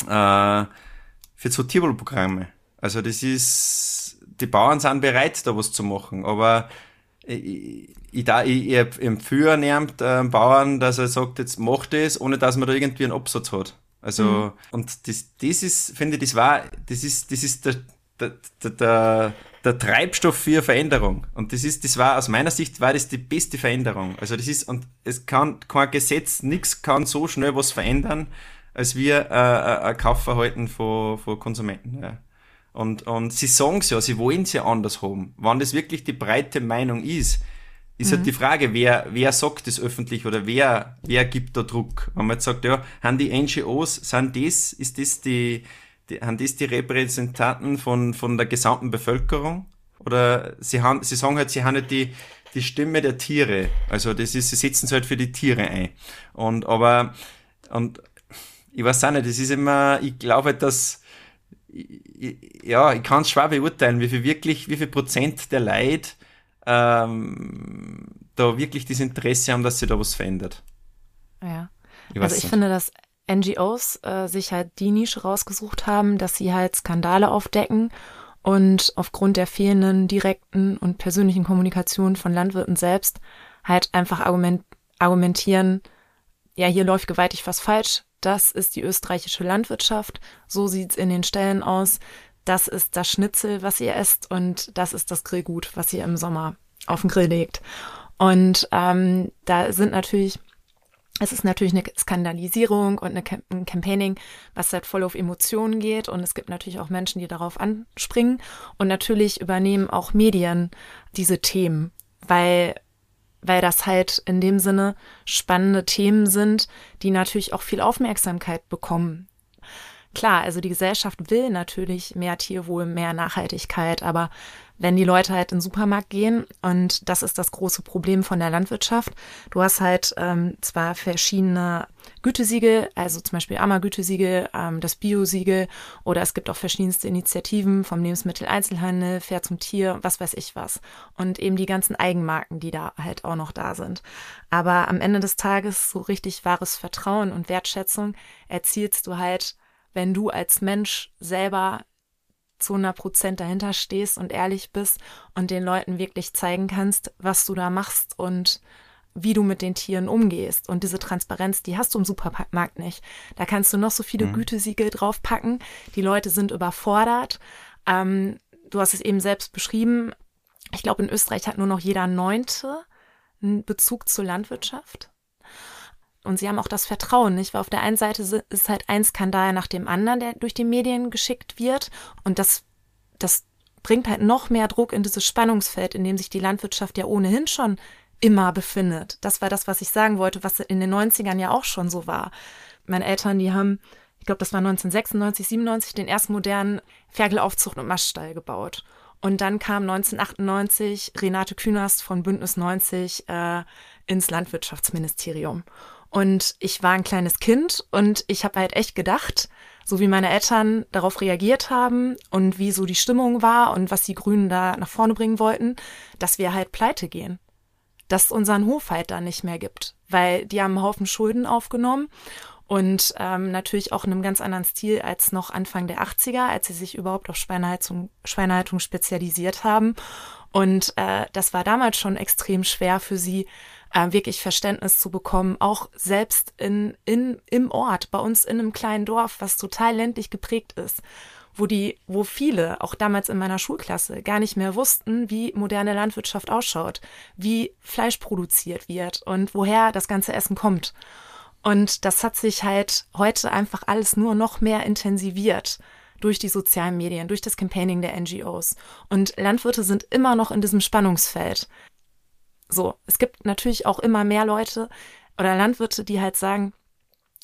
äh, für so Tierwohlprogramme. Also das ist, die Bauern sind bereit, da was zu machen, aber ich, ich, ich, ich empfehle niemand äh, Bauern, dass er sagt, jetzt mach das, ohne dass man da irgendwie einen Absatz hat. Also, mhm. und das, das ist, finde ich, das war, das ist, das ist der, der, der, der Treibstoff für Veränderung. Und das ist, das war aus meiner Sicht war das die beste Veränderung. Also das ist, und es kann kein Gesetz, nichts kann so schnell was verändern, als wir äh, äh ein Kaufverhalten von, von Konsumenten. Ja. Und, und sie sagen es ja, sie wollen es ja anders haben. Wann das wirklich die breite Meinung ist, ist halt mhm. halt die Frage, wer, wer sagt das öffentlich oder wer, wer gibt da Druck? Wenn man jetzt sagt, ja, haben die NGOs, sind das, ist das die, die, haben das die Repräsentanten von, von der gesamten Bevölkerung? Oder sie, haben, sie sagen halt, sie haben nicht die, die Stimme der Tiere. Also das ist, sie setzen sich halt für die Tiere ein. Und aber, und ich weiß auch nicht, das ist immer, ich glaube halt, dass, ja, ich kann es schwer beurteilen, wie viel wirklich, wie viel Prozent der Leid ähm, da wirklich das Interesse haben, dass sich da was verändert. Ja. Ich also ich nicht. finde, dass NGOs äh, sich halt die Nische rausgesucht haben, dass sie halt Skandale aufdecken und aufgrund der fehlenden direkten und persönlichen Kommunikation von Landwirten selbst halt einfach argument argumentieren, ja, hier läuft gewaltig was falsch, das ist die österreichische Landwirtschaft, so sieht's in den Ställen aus, das ist das Schnitzel, was ihr esst und das ist das Grillgut, was ihr im Sommer auf den Grill legt. Und ähm, da sind natürlich es ist natürlich eine Skandalisierung und eine ein Campaigning, was halt voll auf Emotionen geht. Und es gibt natürlich auch Menschen, die darauf anspringen. Und natürlich übernehmen auch Medien diese Themen, weil, weil das halt in dem Sinne spannende Themen sind, die natürlich auch viel Aufmerksamkeit bekommen. Klar, also die Gesellschaft will natürlich mehr Tierwohl, mehr Nachhaltigkeit, aber wenn die Leute halt in den Supermarkt gehen und das ist das große Problem von der Landwirtschaft. Du hast halt ähm, zwar verschiedene Gütesiegel, also zum Beispiel AMA-Gütesiegel, ähm, das Bio-Siegel oder es gibt auch verschiedenste Initiativen vom Lebensmitteleinzelhandel, Fair zum Tier, was weiß ich was. Und eben die ganzen Eigenmarken, die da halt auch noch da sind. Aber am Ende des Tages so richtig wahres Vertrauen und Wertschätzung erzielst du halt, wenn du als Mensch selber zu 100 Prozent dahinter stehst und ehrlich bist und den Leuten wirklich zeigen kannst, was du da machst und wie du mit den Tieren umgehst. Und diese Transparenz, die hast du im Supermarkt nicht. Da kannst du noch so viele mhm. Gütesiegel draufpacken. Die Leute sind überfordert. Ähm, du hast es eben selbst beschrieben. Ich glaube, in Österreich hat nur noch jeder Neunte einen Bezug zur Landwirtschaft. Und sie haben auch das Vertrauen nicht, weil auf der einen Seite ist halt ein Skandal nach dem anderen, der durch die Medien geschickt wird und das, das bringt halt noch mehr Druck in dieses Spannungsfeld, in dem sich die Landwirtschaft ja ohnehin schon immer befindet. Das war das, was ich sagen wollte, was in den 90ern ja auch schon so war. Meine Eltern, die haben, ich glaube, das war 1996, 97, den ersten modernen Ferkelaufzucht und Maststall gebaut. Und dann kam 1998 Renate Künast von Bündnis 90 äh, ins Landwirtschaftsministerium. Und ich war ein kleines Kind und ich habe halt echt gedacht, so wie meine Eltern darauf reagiert haben und wie so die Stimmung war und was die Grünen da nach vorne bringen wollten, dass wir halt pleite gehen. Dass es unseren Hof halt da nicht mehr gibt, weil die haben einen Haufen Schulden aufgenommen und ähm, natürlich auch in einem ganz anderen Stil als noch Anfang der 80er, als sie sich überhaupt auf Schweinehaltung, Schweinehaltung spezialisiert haben. Und äh, das war damals schon extrem schwer für sie, äh, wirklich Verständnis zu bekommen, auch selbst in, in, im Ort, bei uns in einem kleinen Dorf, was total ländlich geprägt ist, wo die, wo viele, auch damals in meiner Schulklasse, gar nicht mehr wussten, wie moderne Landwirtschaft ausschaut, wie Fleisch produziert wird und woher das ganze Essen kommt. Und das hat sich halt heute einfach alles nur noch mehr intensiviert durch die sozialen Medien, durch das Campaigning der NGOs. Und Landwirte sind immer noch in diesem Spannungsfeld. So, es gibt natürlich auch immer mehr Leute oder Landwirte, die halt sagen,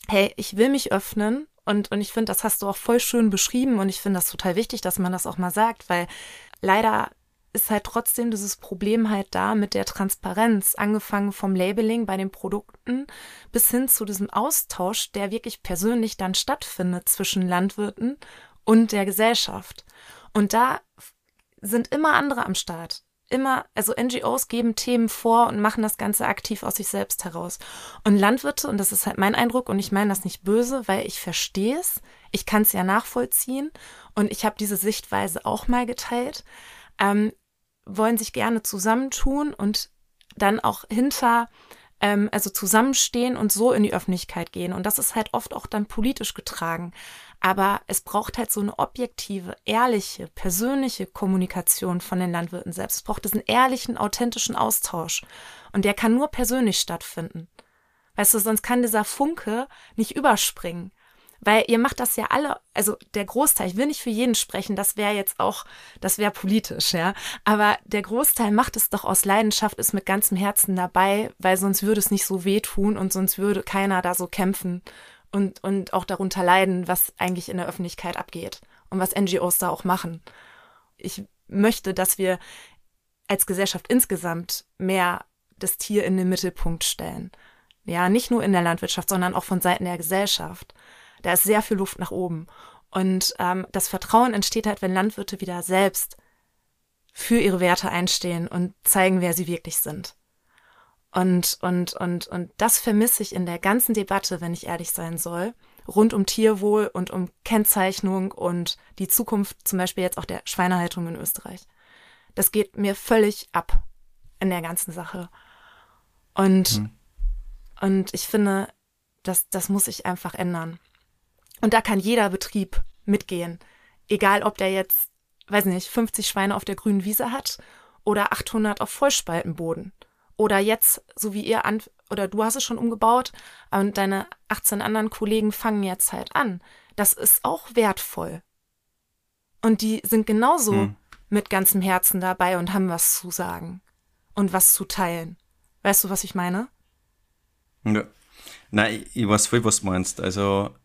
hey, ich will mich öffnen und, und ich finde, das hast du auch voll schön beschrieben und ich finde das total wichtig, dass man das auch mal sagt, weil leider ist halt trotzdem dieses Problem halt da mit der Transparenz, angefangen vom Labeling bei den Produkten bis hin zu diesem Austausch, der wirklich persönlich dann stattfindet zwischen Landwirten und der Gesellschaft. Und da sind immer andere am Start immer, also NGOs geben Themen vor und machen das Ganze aktiv aus sich selbst heraus. Und Landwirte, und das ist halt mein Eindruck, und ich meine das nicht böse, weil ich verstehe es, ich kann es ja nachvollziehen und ich habe diese Sichtweise auch mal geteilt, ähm, wollen sich gerne zusammentun und dann auch hinter ähm, also zusammenstehen und so in die Öffentlichkeit gehen. Und das ist halt oft auch dann politisch getragen. Aber es braucht halt so eine objektive, ehrliche, persönliche Kommunikation von den Landwirten selbst. Es braucht diesen ehrlichen, authentischen Austausch. Und der kann nur persönlich stattfinden. Weißt du, sonst kann dieser Funke nicht überspringen. Weil ihr macht das ja alle, also der Großteil, ich will nicht für jeden sprechen, das wäre jetzt auch, das wäre politisch, ja. Aber der Großteil macht es doch aus Leidenschaft, ist mit ganzem Herzen dabei, weil sonst würde es nicht so wehtun und sonst würde keiner da so kämpfen und, und auch darunter leiden, was eigentlich in der Öffentlichkeit abgeht und was NGOs da auch machen. Ich möchte, dass wir als Gesellschaft insgesamt mehr das Tier in den Mittelpunkt stellen. Ja, nicht nur in der Landwirtschaft, sondern auch von Seiten der Gesellschaft. Da ist sehr viel Luft nach oben. Und ähm, das Vertrauen entsteht halt, wenn Landwirte wieder selbst für ihre Werte einstehen und zeigen, wer sie wirklich sind. Und, und, und, und das vermisse ich in der ganzen Debatte, wenn ich ehrlich sein soll, rund um Tierwohl und um Kennzeichnung und die Zukunft zum Beispiel jetzt auch der Schweinehaltung in Österreich. Das geht mir völlig ab in der ganzen Sache. Und, mhm. und ich finde, das, das muss sich einfach ändern. Und da kann jeder Betrieb mitgehen. Egal, ob der jetzt, weiß nicht, 50 Schweine auf der grünen Wiese hat oder 800 auf Vollspaltenboden. Oder jetzt, so wie ihr an, oder du hast es schon umgebaut und deine 18 anderen Kollegen fangen jetzt halt an. Das ist auch wertvoll. Und die sind genauso hm. mit ganzem Herzen dabei und haben was zu sagen und was zu teilen. Weißt du, was ich meine? Ja. Nein, ich weiß voll, was du meinst. Also,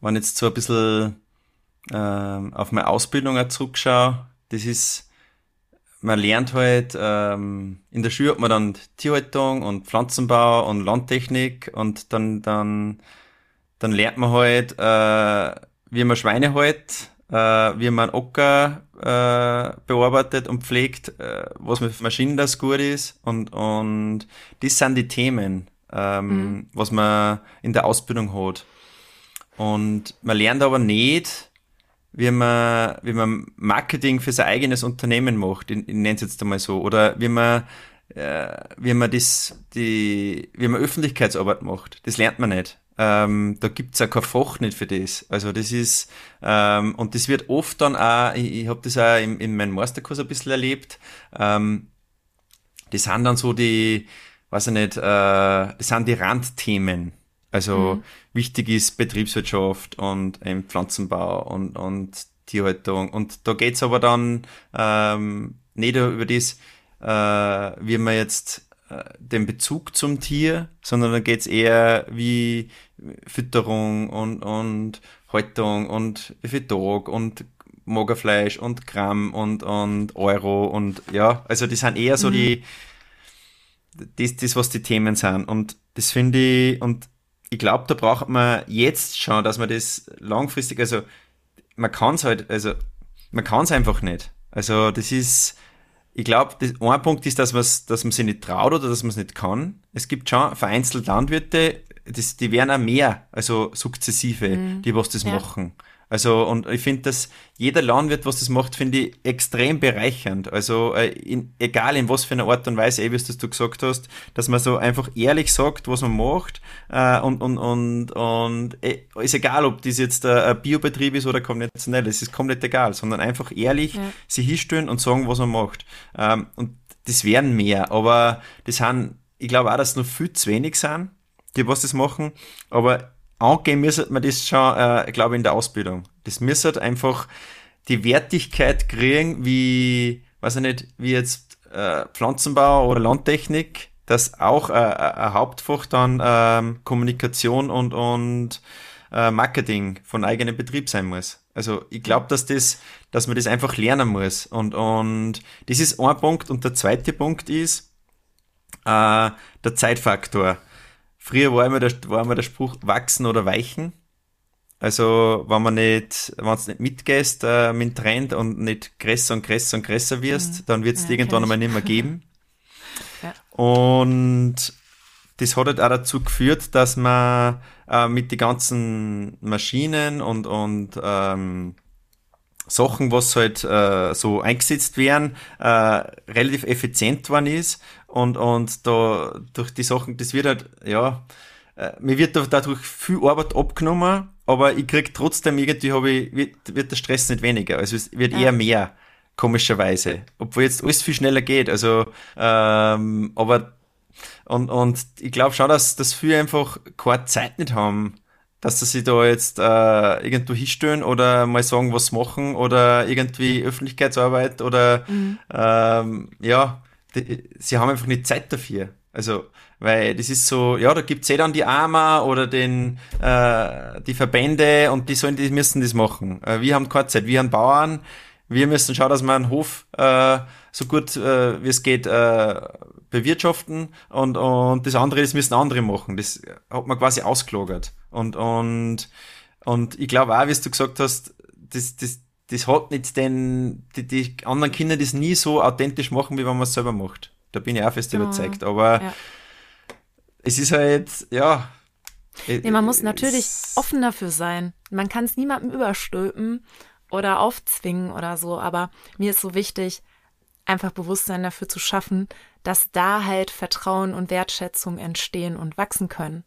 wenn ich jetzt so ein bisschen ähm, auf meine Ausbildung zurückschaue, das ist, man lernt halt, ähm, in der Schule hat man dann Tierhaltung und Pflanzenbau und Landtechnik und dann, dann, dann lernt man halt, äh, wie man Schweine hält, äh, wie man Ocker äh, bearbeitet und pflegt, äh, was mit Maschinen das gut ist und, und das sind die Themen, ähm, mhm. was man in der Ausbildung hat. Und man lernt aber nicht, wie man, wie man Marketing für sein eigenes Unternehmen macht, ich, ich nenne es jetzt einmal so, oder wie man, äh, wie man das, die, wie man Öffentlichkeitsarbeit macht. Das lernt man nicht. Ähm, da gibt's ja kein Fach nicht für das. Also das ist, ähm, und das wird oft dann auch, ich, ich habe das auch in, in meinem Masterkurs ein bisschen erlebt, ähm, das sind dann so die, weiß ich nicht, äh, das sind die Randthemen. Also mhm. wichtig ist Betriebswirtschaft und ähm, Pflanzenbau und, und Tierhaltung. Und da geht's aber dann ähm, nicht über das, äh, wie man jetzt äh, den Bezug zum Tier, sondern da geht's eher wie Fütterung und, und Haltung und wie viel Tag und Magerfleisch und Gramm und, und Euro und ja, also die sind eher so mhm. die, das, das, was die Themen sind. Und das finde ich, und ich glaube, da braucht man jetzt schon, dass man das langfristig, also man kann es halt, also man kann es einfach nicht. Also das ist, ich glaube, ein Punkt ist, dass, man's, dass man sich nicht traut oder dass man es nicht kann. Es gibt schon vereinzelt Landwirte, das, die werden auch mehr, also sukzessive, mhm. die was das ja. machen. Also, und ich finde, dass jeder Landwirt, was das macht, finde ich extrem bereichernd. Also, äh, in, egal in was für einer Art und Weise, eh, wie es du gesagt hast, dass man so einfach ehrlich sagt, was man macht, äh, und, und, und, und äh, ist egal, ob das jetzt äh, ein Biobetrieb ist oder konventionell, es ist komplett egal, sondern einfach ehrlich ja. sich hinstellen und sagen, was man macht. Ähm, und das werden mehr, aber das sind, ich glaube auch, dass es noch viel zu wenig sind, die was das machen, aber angehen müsste man das schon, äh, glaube ich, in der Ausbildung. Das müsste einfach die Wertigkeit kriegen, wie, weiß ich nicht, wie jetzt äh, Pflanzenbau oder Landtechnik, dass auch äh, äh, ein Hauptfach dann ähm, Kommunikation und, und äh, Marketing von eigenem Betrieb sein muss. Also ich glaube, dass das, dass man das einfach lernen muss. Und, und das ist ein Punkt. Und der zweite Punkt ist äh, der Zeitfaktor. Früher war immer, der, war immer der Spruch wachsen oder weichen. Also, wenn man nicht, wenn du nicht mitgehst äh, mit dem Trend und nicht größer und größer und größer wirst, mhm. dann wird es ja, irgendwann einmal nicht mehr geben. ja. Und das hat halt auch dazu geführt, dass man äh, mit den ganzen Maschinen und, und ähm, Sachen, was halt äh, so eingesetzt werden, äh, relativ effizient worden ist und, und da durch die Sachen, das wird halt, ja, äh, mir wird dadurch viel Arbeit abgenommen, aber ich krieg trotzdem irgendwie, habe ich, wird, wird der Stress nicht weniger. Also es wird ja. eher mehr, komischerweise. Obwohl jetzt alles viel schneller geht. Also, ähm, aber und, und ich glaube schon, dass, dass viele einfach keine Zeit nicht haben, dass sie da jetzt äh, irgendwo hinstellen oder mal sagen, was machen oder irgendwie Öffentlichkeitsarbeit oder mhm. ähm, ja, die, sie haben einfach nicht Zeit dafür. Also, weil das ist so, ja, da gibt's eh dann die AMA oder den, äh, die Verbände und die sollen, die müssen das machen. Äh, wir haben keine Zeit, wir haben Bauern, wir müssen schauen, dass wir einen Hof äh, so gut äh, wie es geht äh, bewirtschaften und, und das andere, das müssen andere machen. Das hat man quasi ausgelagert. Und, und, und ich glaube auch, wie du gesagt hast, das, das, das hat nicht den, die, die anderen Kinder das nie so authentisch machen, wie wenn man es selber macht. Da bin ich auch fest überzeugt. Aber ja. es ist halt, ja. Nee, man muss natürlich offen dafür sein. Man kann es niemandem überstülpen oder aufzwingen oder so, aber mir ist so wichtig, einfach Bewusstsein dafür zu schaffen, dass da halt Vertrauen und Wertschätzung entstehen und wachsen können.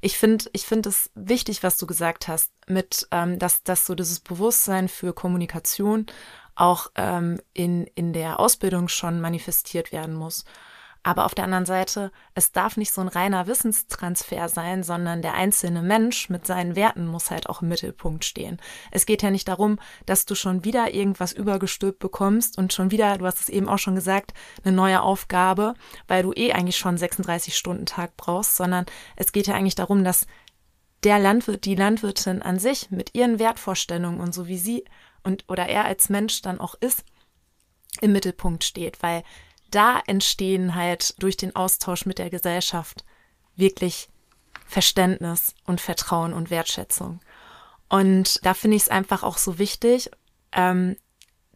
Ich finde, ich finde es wichtig, was du gesagt hast, mit, ähm, dass, dass so dieses Bewusstsein für Kommunikation auch ähm, in, in der Ausbildung schon manifestiert werden muss. Aber auf der anderen Seite, es darf nicht so ein reiner Wissenstransfer sein, sondern der einzelne Mensch mit seinen Werten muss halt auch im Mittelpunkt stehen. Es geht ja nicht darum, dass du schon wieder irgendwas übergestülpt bekommst und schon wieder, du hast es eben auch schon gesagt, eine neue Aufgabe, weil du eh eigentlich schon 36 Stunden Tag brauchst, sondern es geht ja eigentlich darum, dass der Landwirt, die Landwirtin an sich mit ihren Wertvorstellungen und so wie sie und oder er als Mensch dann auch ist, im Mittelpunkt steht, weil da entstehen halt durch den Austausch mit der Gesellschaft wirklich Verständnis und Vertrauen und Wertschätzung. Und da finde ich es einfach auch so wichtig, ähm,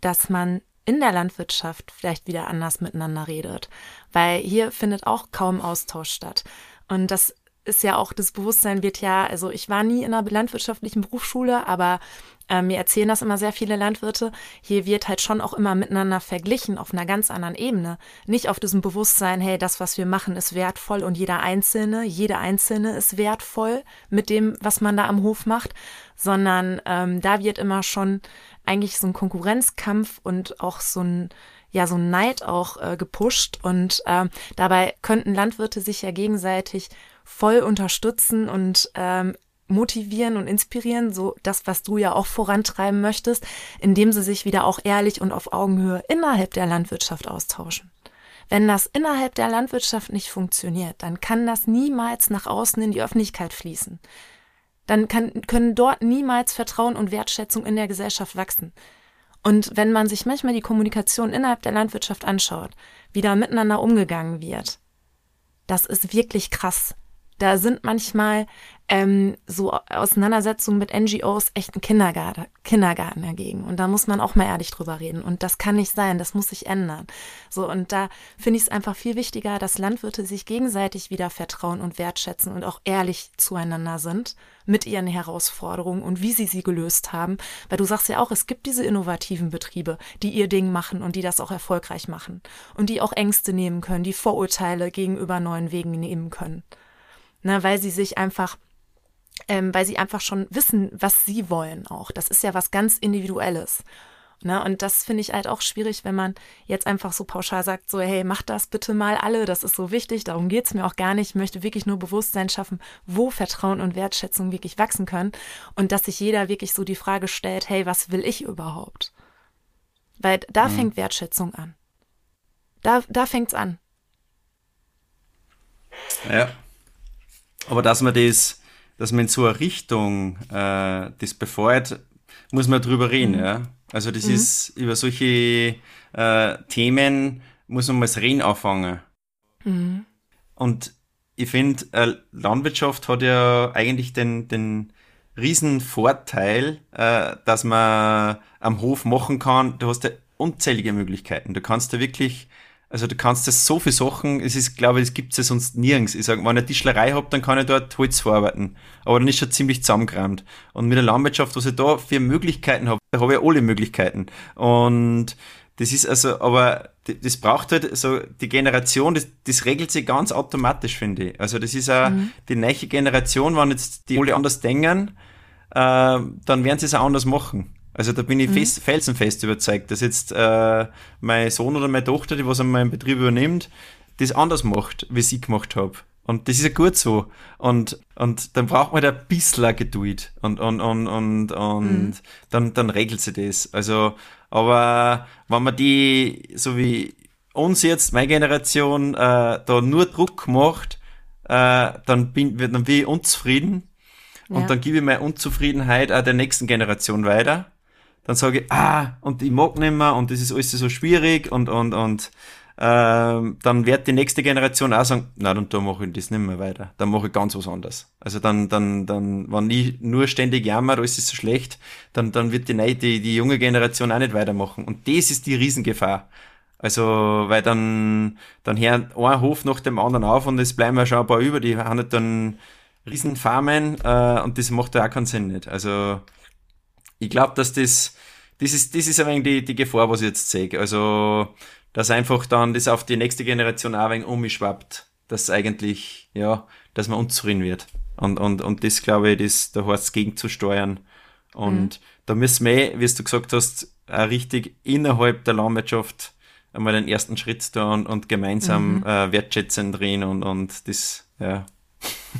dass man in der Landwirtschaft vielleicht wieder anders miteinander redet, weil hier findet auch kaum Austausch statt. Und das ist ja auch, das Bewusstsein wird ja, also ich war nie in einer landwirtschaftlichen Berufsschule, aber äh, mir erzählen das immer sehr viele Landwirte. Hier wird halt schon auch immer miteinander verglichen auf einer ganz anderen Ebene. Nicht auf diesem Bewusstsein, hey, das, was wir machen, ist wertvoll und jeder Einzelne, jede Einzelne ist wertvoll mit dem, was man da am Hof macht, sondern ähm, da wird immer schon eigentlich so ein Konkurrenzkampf und auch so ein ja so Neid auch äh, gepusht und äh, dabei könnten Landwirte sich ja gegenseitig voll unterstützen und ähm, motivieren und inspirieren, so das, was du ja auch vorantreiben möchtest, indem sie sich wieder auch ehrlich und auf Augenhöhe innerhalb der Landwirtschaft austauschen. Wenn das innerhalb der Landwirtschaft nicht funktioniert, dann kann das niemals nach außen in die Öffentlichkeit fließen. Dann kann, können dort niemals Vertrauen und Wertschätzung in der Gesellschaft wachsen. Und wenn man sich manchmal die Kommunikation innerhalb der Landwirtschaft anschaut, wie da miteinander umgegangen wird, das ist wirklich krass. Da sind manchmal ähm, so Auseinandersetzungen mit NGOs echt ein Kindergarten, Kindergarten dagegen. Und da muss man auch mal ehrlich drüber reden. Und das kann nicht sein, das muss sich ändern. So, und da finde ich es einfach viel wichtiger, dass Landwirte sich gegenseitig wieder vertrauen und wertschätzen und auch ehrlich zueinander sind mit ihren Herausforderungen und wie sie sie gelöst haben. Weil du sagst ja auch, es gibt diese innovativen Betriebe, die ihr Ding machen und die das auch erfolgreich machen. Und die auch Ängste nehmen können, die Vorurteile gegenüber neuen Wegen nehmen können ne, weil sie sich einfach ähm, weil sie einfach schon wissen, was sie wollen auch. Das ist ja was ganz Individuelles. Ne? Und das finde ich halt auch schwierig, wenn man jetzt einfach so pauschal sagt, so, hey, macht das bitte mal alle, das ist so wichtig, darum geht es mir auch gar nicht. Ich möchte wirklich nur Bewusstsein schaffen, wo Vertrauen und Wertschätzung wirklich wachsen können und dass sich jeder wirklich so die Frage stellt, hey, was will ich überhaupt? Weil da mhm. fängt Wertschätzung an. Da, da fängt es an. Ja, aber dass man das, dass man in so eine Richtung äh, das befeuert, muss man drüber reden, mhm. ja. Also das mhm. ist über solche äh, Themen muss man mal das Reden anfangen. Mhm. Und ich finde, äh, Landwirtschaft hat ja eigentlich den, den riesen Vorteil, äh, dass man am Hof machen kann. Du hast ja unzählige Möglichkeiten. Du kannst da wirklich also du kannst das so viel Sachen, es ist, glaube ich, es gibt es sonst nirgends. Ich sage, wenn ich eine Tischlerei habe, dann kann ich dort Holz verarbeiten. Aber dann ist schon ziemlich zusammengerammt. Und mit der Landwirtschaft, was ich da für Möglichkeiten habe, da habe ich alle Möglichkeiten. Und das ist also, aber das braucht halt so die Generation, das, das regelt sich ganz automatisch, finde ich. Also das ist auch mhm. die neue Generation, wenn jetzt die alle anders denken, äh, dann werden sie es auch anders machen. Also da bin ich mhm. fest, felsenfest überzeugt, dass jetzt äh, mein Sohn oder meine Tochter, die was an meinem Betrieb übernimmt, das anders macht, wie ich gemacht habe. Und das ist ja gut so. Und, und dann braucht man halt ein bisschen Geduld. Und, und, und, und, und mhm. dann, dann regelt sich das. Also, aber wenn man die, so wie uns jetzt, meine Generation, äh, da nur Druck macht, äh, dann bin, dann bin ich unzufrieden. Ja. Und dann gebe ich meine Unzufriedenheit auch der nächsten Generation weiter dann sage ich, ah, und ich mag nicht mehr und das ist alles so schwierig und, und, und ähm, dann wird die nächste Generation auch sagen, na, dann da mache ich das nicht mehr weiter. Dann mache ich ganz was anderes. Also dann, dann, dann, wenn ich nur ständig jammer, alles ist so schlecht, dann, dann wird die, die, die junge Generation auch nicht weitermachen. Und das ist die Riesengefahr. Also, weil dann, dann hören ein Hof nach dem anderen auf und es bleiben ja schon ein paar über, die haben halt dann Riesenfarmen äh, und das macht ja auch keinen Sinn nicht. Also, ich glaube, dass das, das ist, das ist ein wenig die, die Gefahr, was ich jetzt sehe. Also, dass einfach dann das auf die nächste Generation auch ein wenig umschwappt, dass eigentlich, ja, dass man unzufrieden wird. Und, und, und das glaube ich, das, da heißt es gegenzusteuern. Und mhm. da müssen wir, wie du gesagt hast, auch richtig innerhalb der Landwirtschaft einmal den ersten Schritt tun und, und gemeinsam mhm. äh, wertschätzen drehen und, und das, ja.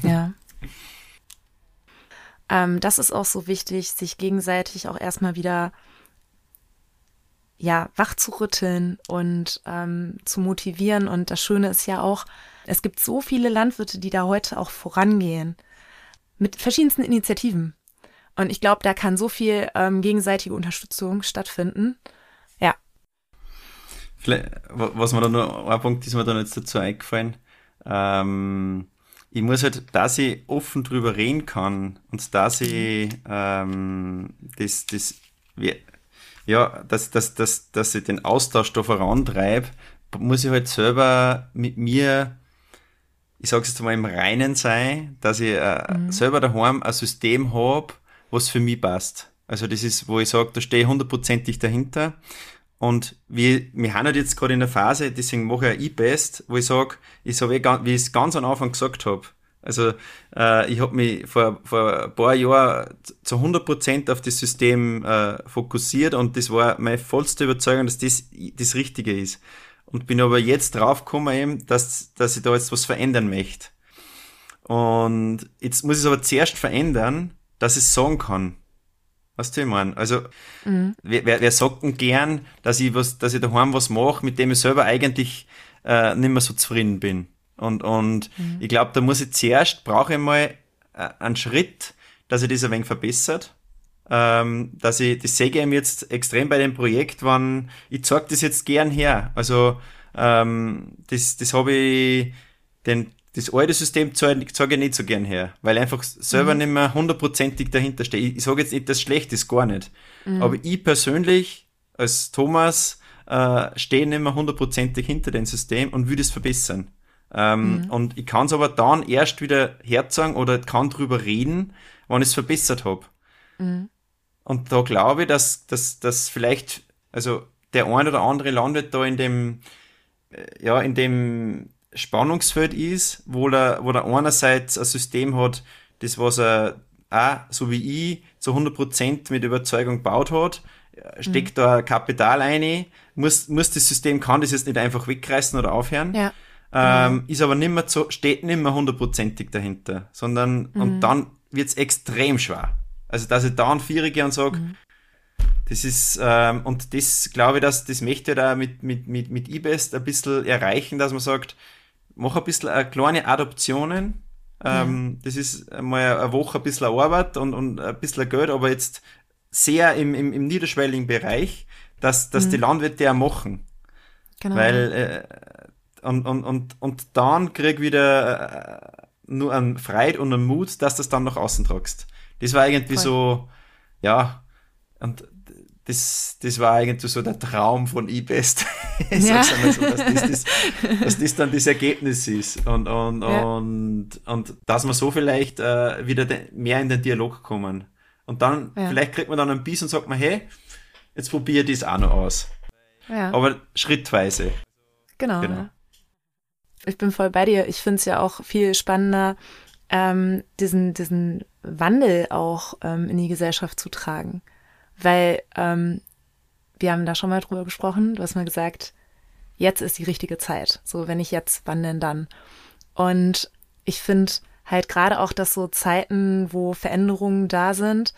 Ja. Ähm, das ist auch so wichtig, sich gegenseitig auch erstmal wieder ja, wach zu rütteln und ähm, zu motivieren. Und das Schöne ist ja auch, es gibt so viele Landwirte, die da heute auch vorangehen mit verschiedensten Initiativen. Und ich glaube, da kann so viel ähm, gegenseitige Unterstützung stattfinden. Ja. Vielleicht, was mir da nur, ein Punkt ist mir dann jetzt dazu eingefallen. Ähm, ich muss halt, dass ich offen drüber reden kann und dass ich ähm, das, das, ja, dass, dass, dass, dass ich den Austausch da vorantreibe, muss ich halt selber mit mir, ich sage jetzt mal im Reinen sein, dass ich äh, mhm. selber daheim ein System habe, was für mich passt. Also das ist, wo ich sage, da stehe ich hundertprozentig dahinter. Und wir, wir haben halt jetzt gerade in der Phase, deswegen mache ich ein E-Best, wo ich sage, ich sage, wie ich es ganz am Anfang gesagt habe, Also äh, ich habe mich vor, vor ein paar Jahren zu 100% auf das System äh, fokussiert und das war meine vollste Überzeugung, dass das das Richtige ist. Und bin aber jetzt draufgekommen eben, dass, dass ich da jetzt was verändern möchte. Und jetzt muss ich es aber zuerst verändern, dass ich es sagen kann. Weißt du, ich meine? Also, mhm. wer, wer, wer sagt denn gern, dass ich was, dass ich daheim was mache, mit dem ich selber eigentlich äh, nicht mehr so zufrieden bin? Und, und mhm. ich glaube, da muss ich zuerst, brauche ich mal äh, einen Schritt, dass ich das ein wenig verbessert. Ähm, dass ich, das sehe ich ihm jetzt extrem bei dem Projekt, wann, ich zeige das jetzt gern her. Also, ähm, das, das habe ich, den, das alte System zeige ich nicht so gern her, weil einfach selber mhm. nicht mehr hundertprozentig dahinter stehe. Ich, ich sage jetzt nicht, dass schlecht ist, gar nicht. Mhm. Aber ich persönlich, als Thomas, äh, stehe nicht mehr hundertprozentig hinter dem System und würde es verbessern. Ähm, mhm. Und ich kann es aber dann erst wieder herzeigen oder kann drüber reden, wenn ich es verbessert habe. Mhm. Und da glaube ich, dass, dass, dass vielleicht, also der ein oder andere landet da in dem, äh, ja, in dem Spannungsfeld ist, wo er, wo er einerseits ein System hat, das was er auch, so wie ich, zu 100% mit Überzeugung gebaut hat, steckt mhm. da Kapital ein, muss, muss das System, kann das jetzt nicht einfach wegreißen oder aufhören. Ja. Ähm, mhm. Ist aber nicht mehr so, steht nicht mehr hundertprozentig dahinter, sondern, mhm. und dann wird's extrem schwer. Also, dass ich da ein Vierer gehe und sage, mhm. das ist, ähm, und das glaube ich, dass, das möchte ich da mit, mit, mit, mit eBest ein bisschen erreichen, dass man sagt, mach ein bisschen eine kleine Adoptionen, ähm, das ist mal eine Woche ein bisschen Arbeit und, und ein bisschen Geld, aber jetzt sehr im, im, im niederschwelligen Bereich, dass, dass mhm. die Landwirte ja machen. Genau. Weil äh, und, und, und, und dann krieg wieder äh, nur einen Freude und einen Mut, dass du das dann nach außen tragst. Das war irgendwie Voll. so, ja, und das, das war eigentlich so der Traum von eBest. ich ja. so, dass das, das, dass das dann das Ergebnis ist. Und, und, ja. und, und dass wir so vielleicht äh, wieder mehr in den Dialog kommen. Und dann, ja. vielleicht kriegt man dann ein Biss und sagt man, hey, jetzt probiere das auch noch aus. Aber schrittweise. Genau. genau ich bin voll bei dir. Ich finde es ja auch viel spannender, ähm, diesen, diesen Wandel auch ähm, in die Gesellschaft zu tragen. Weil ähm, wir haben da schon mal drüber gesprochen. Du hast mal gesagt, jetzt ist die richtige Zeit. So, wenn ich jetzt, wann denn dann? Und ich finde halt gerade auch, dass so Zeiten, wo Veränderungen da sind,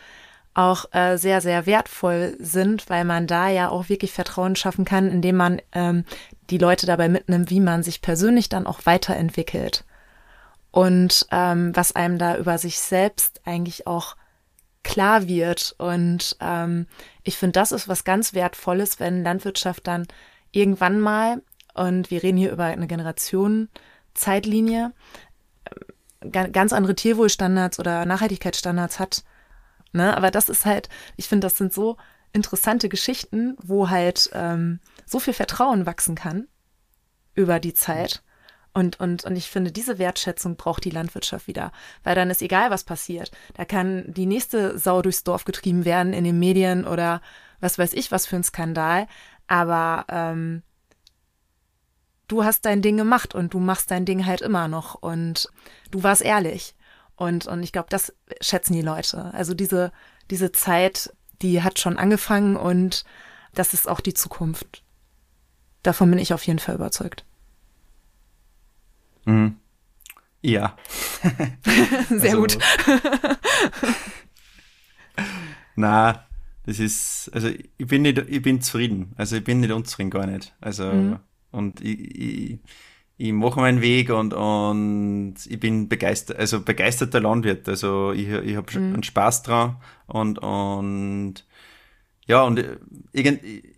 auch äh, sehr, sehr wertvoll sind, weil man da ja auch wirklich Vertrauen schaffen kann, indem man ähm, die Leute dabei mitnimmt, wie man sich persönlich dann auch weiterentwickelt. Und ähm, was einem da über sich selbst eigentlich auch klar wird. Und ähm, ich finde, das ist was ganz Wertvolles, wenn Landwirtschaft dann irgendwann mal, und wir reden hier über eine Generationenzeitlinie, äh, ganz andere Tierwohlstandards oder Nachhaltigkeitsstandards hat, Ne? Aber das ist halt, ich finde, das sind so interessante Geschichten, wo halt ähm, so viel Vertrauen wachsen kann über die Zeit. Und, und, und ich finde, diese Wertschätzung braucht die Landwirtschaft wieder. Weil dann ist egal, was passiert. Da kann die nächste Sau durchs Dorf getrieben werden in den Medien oder was weiß ich, was für ein Skandal. Aber ähm, du hast dein Ding gemacht und du machst dein Ding halt immer noch. Und du warst ehrlich. Und, und ich glaube, das schätzen die Leute. Also diese, diese Zeit, die hat schon angefangen und das ist auch die Zukunft. Davon bin ich auf jeden Fall überzeugt. Mhm. Ja. Sehr also, gut. na, das ist, also ich bin nicht, ich bin zufrieden. Also ich bin nicht unzufrieden, gar nicht. Also, mhm. und ich, ich ich mache meinen Weg und, und ich bin begeistert, also begeisterter Landwirt. Also ich, ich habe mhm. einen Spaß dran und, und ja, und ich,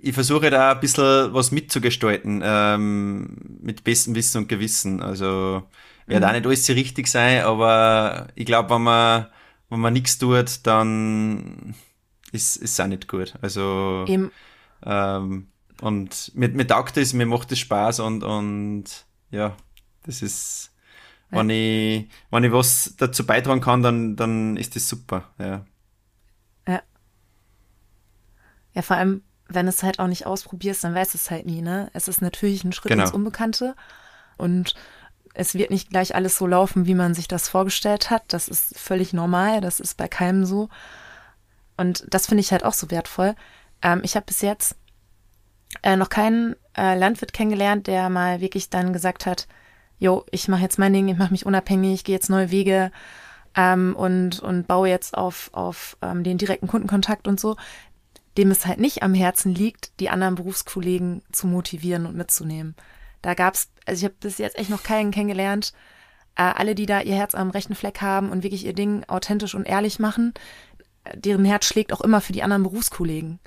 ich versuche da ein bisschen was mitzugestalten, ähm, mit bestem Wissen und Gewissen. Also wird mhm. auch nicht alles so richtig sein, aber ich glaube, wenn man, wenn man nichts tut, dann ist es auch nicht gut. Also Eben. Ähm, und mir, mir taugt es, mir macht es Spaß und, und ja, das ist, ja. wenn ich, wenn ich was dazu beitragen kann, dann, dann ist das super. Ja. Ja, vor allem, wenn es halt auch nicht ausprobierst, dann weißt du es halt nie, ne? Es ist natürlich ein Schritt genau. ins Unbekannte und es wird nicht gleich alles so laufen, wie man sich das vorgestellt hat. Das ist völlig normal, das ist bei keinem so. Und das finde ich halt auch so wertvoll. Ähm, ich habe bis jetzt äh, noch keinen äh, Landwirt kennengelernt, der mal wirklich dann gesagt hat, jo, ich mache jetzt mein Ding, ich mache mich unabhängig, ich gehe jetzt neue Wege ähm, und, und baue jetzt auf, auf ähm, den direkten Kundenkontakt und so, dem es halt nicht am Herzen liegt, die anderen Berufskollegen zu motivieren und mitzunehmen. Da gab's, also ich habe bis jetzt echt noch keinen kennengelernt. Äh, alle, die da ihr Herz am rechten Fleck haben und wirklich ihr Ding authentisch und ehrlich machen, äh, deren Herz schlägt auch immer für die anderen Berufskollegen,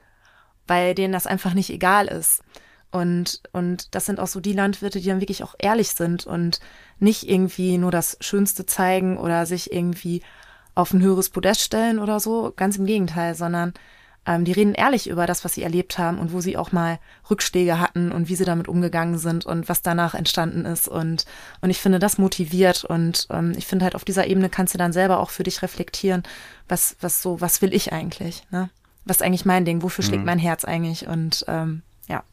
weil denen das einfach nicht egal ist. Und, und das sind auch so die Landwirte, die dann wirklich auch ehrlich sind und nicht irgendwie nur das Schönste zeigen oder sich irgendwie auf ein höheres Podest stellen oder so. Ganz im Gegenteil, sondern ähm, die reden ehrlich über das, was sie erlebt haben und wo sie auch mal Rückschläge hatten und wie sie damit umgegangen sind und was danach entstanden ist. Und, und ich finde, das motiviert und ähm, ich finde halt auf dieser Ebene kannst du dann selber auch für dich reflektieren, was, was so, was will ich eigentlich, ne? Was ist eigentlich mein Ding? Wofür schlägt mhm. mein Herz eigentlich? Und ähm, ja.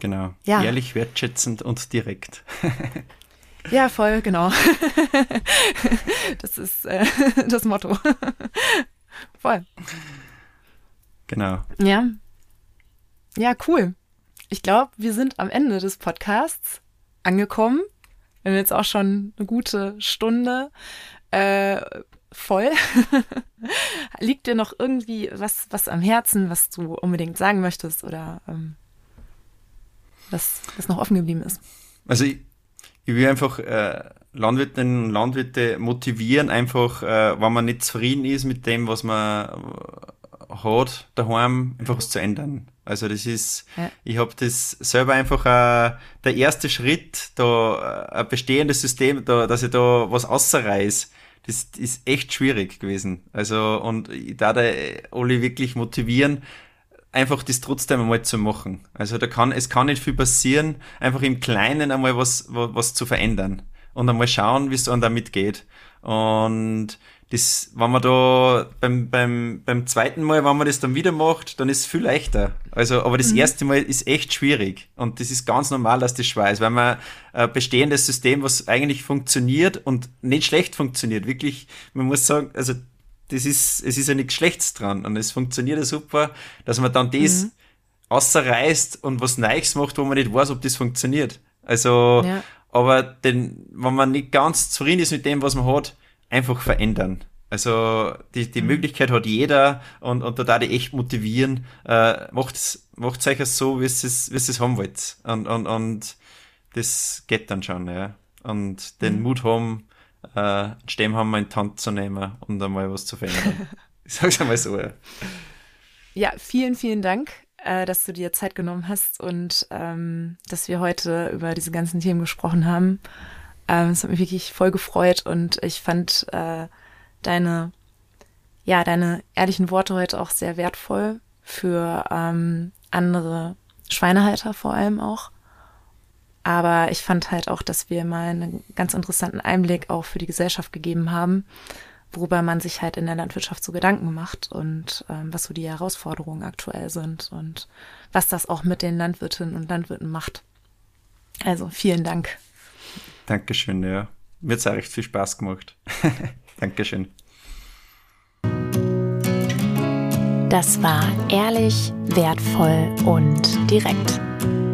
Genau. Ja. Ehrlich, wertschätzend und direkt. Ja, voll, genau. das ist äh, das Motto. Voll. Genau. Ja. Ja, cool. Ich glaube, wir sind am Ende des Podcasts angekommen. Wir haben jetzt auch schon eine gute Stunde äh, voll. Liegt dir noch irgendwie was, was am Herzen, was du unbedingt sagen möchtest oder ähm, was, was noch offen geblieben ist? Also ich, ich will einfach äh, Landwirtinnen und Landwirte motivieren, einfach, äh, wenn man nicht zufrieden ist mit dem, was man äh, hat daheim, einfach was zu ändern. Also das ist, ja. ich habe das selber einfach äh, der erste Schritt, da äh, ein bestehendes System, da, dass ich da was außerreiß, das ist echt schwierig gewesen. Also und ich da alle wirklich motivieren, einfach das trotzdem einmal zu machen. Also da kann, es kann nicht viel passieren, einfach im Kleinen einmal was, was, was zu verändern und einmal schauen, wie es dann damit geht. Und das, wenn man da beim, beim, beim zweiten Mal, wenn man das dann wieder macht, dann ist es viel leichter. Also, aber das mhm. erste Mal ist echt schwierig. Und das ist ganz normal, dass das schwer ist, weil man ein bestehendes System, was eigentlich funktioniert und nicht schlecht funktioniert, wirklich, man muss sagen, also, das ist, es ist ja nichts Schlechtes dran und es funktioniert ja super, dass man dann das mhm. außerreißt und was Neues macht, wo man nicht weiß, ob das funktioniert. Also, ja aber den, wenn man nicht ganz zufrieden ist mit dem, was man hat, einfach verändern. Also die, die mhm. Möglichkeit hat jeder und, und da darf ich echt motivieren, äh, macht macht euch so, wie es wie es haben wollt. Und, und, und das geht dann schon, ja. Und den mhm. Mut haben, äh, Stamm haben, in die Hand zu nehmen und einmal was zu verändern. ich sag's einmal so, ja. Ja, vielen, vielen Dank äh, dass du dir Zeit genommen hast und ähm, dass wir heute über diese ganzen Themen gesprochen haben. Ähm, es hat mich wirklich voll gefreut und ich fand äh, deine, ja, deine ehrlichen Worte heute auch sehr wertvoll für ähm, andere Schweinehalter vor allem auch. Aber ich fand halt auch, dass wir mal einen ganz interessanten Einblick auch für die Gesellschaft gegeben haben worüber man sich halt in der Landwirtschaft so Gedanken macht und ähm, was so die Herausforderungen aktuell sind und was das auch mit den Landwirtinnen und Landwirten macht. Also vielen Dank. Dankeschön, ja. Mir hat es auch recht viel Spaß gemacht. Dankeschön. Das war ehrlich, wertvoll und direkt.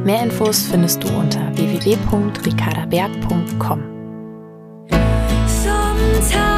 Mehr Infos findest du unter www.ricardaberg.com. Sometimes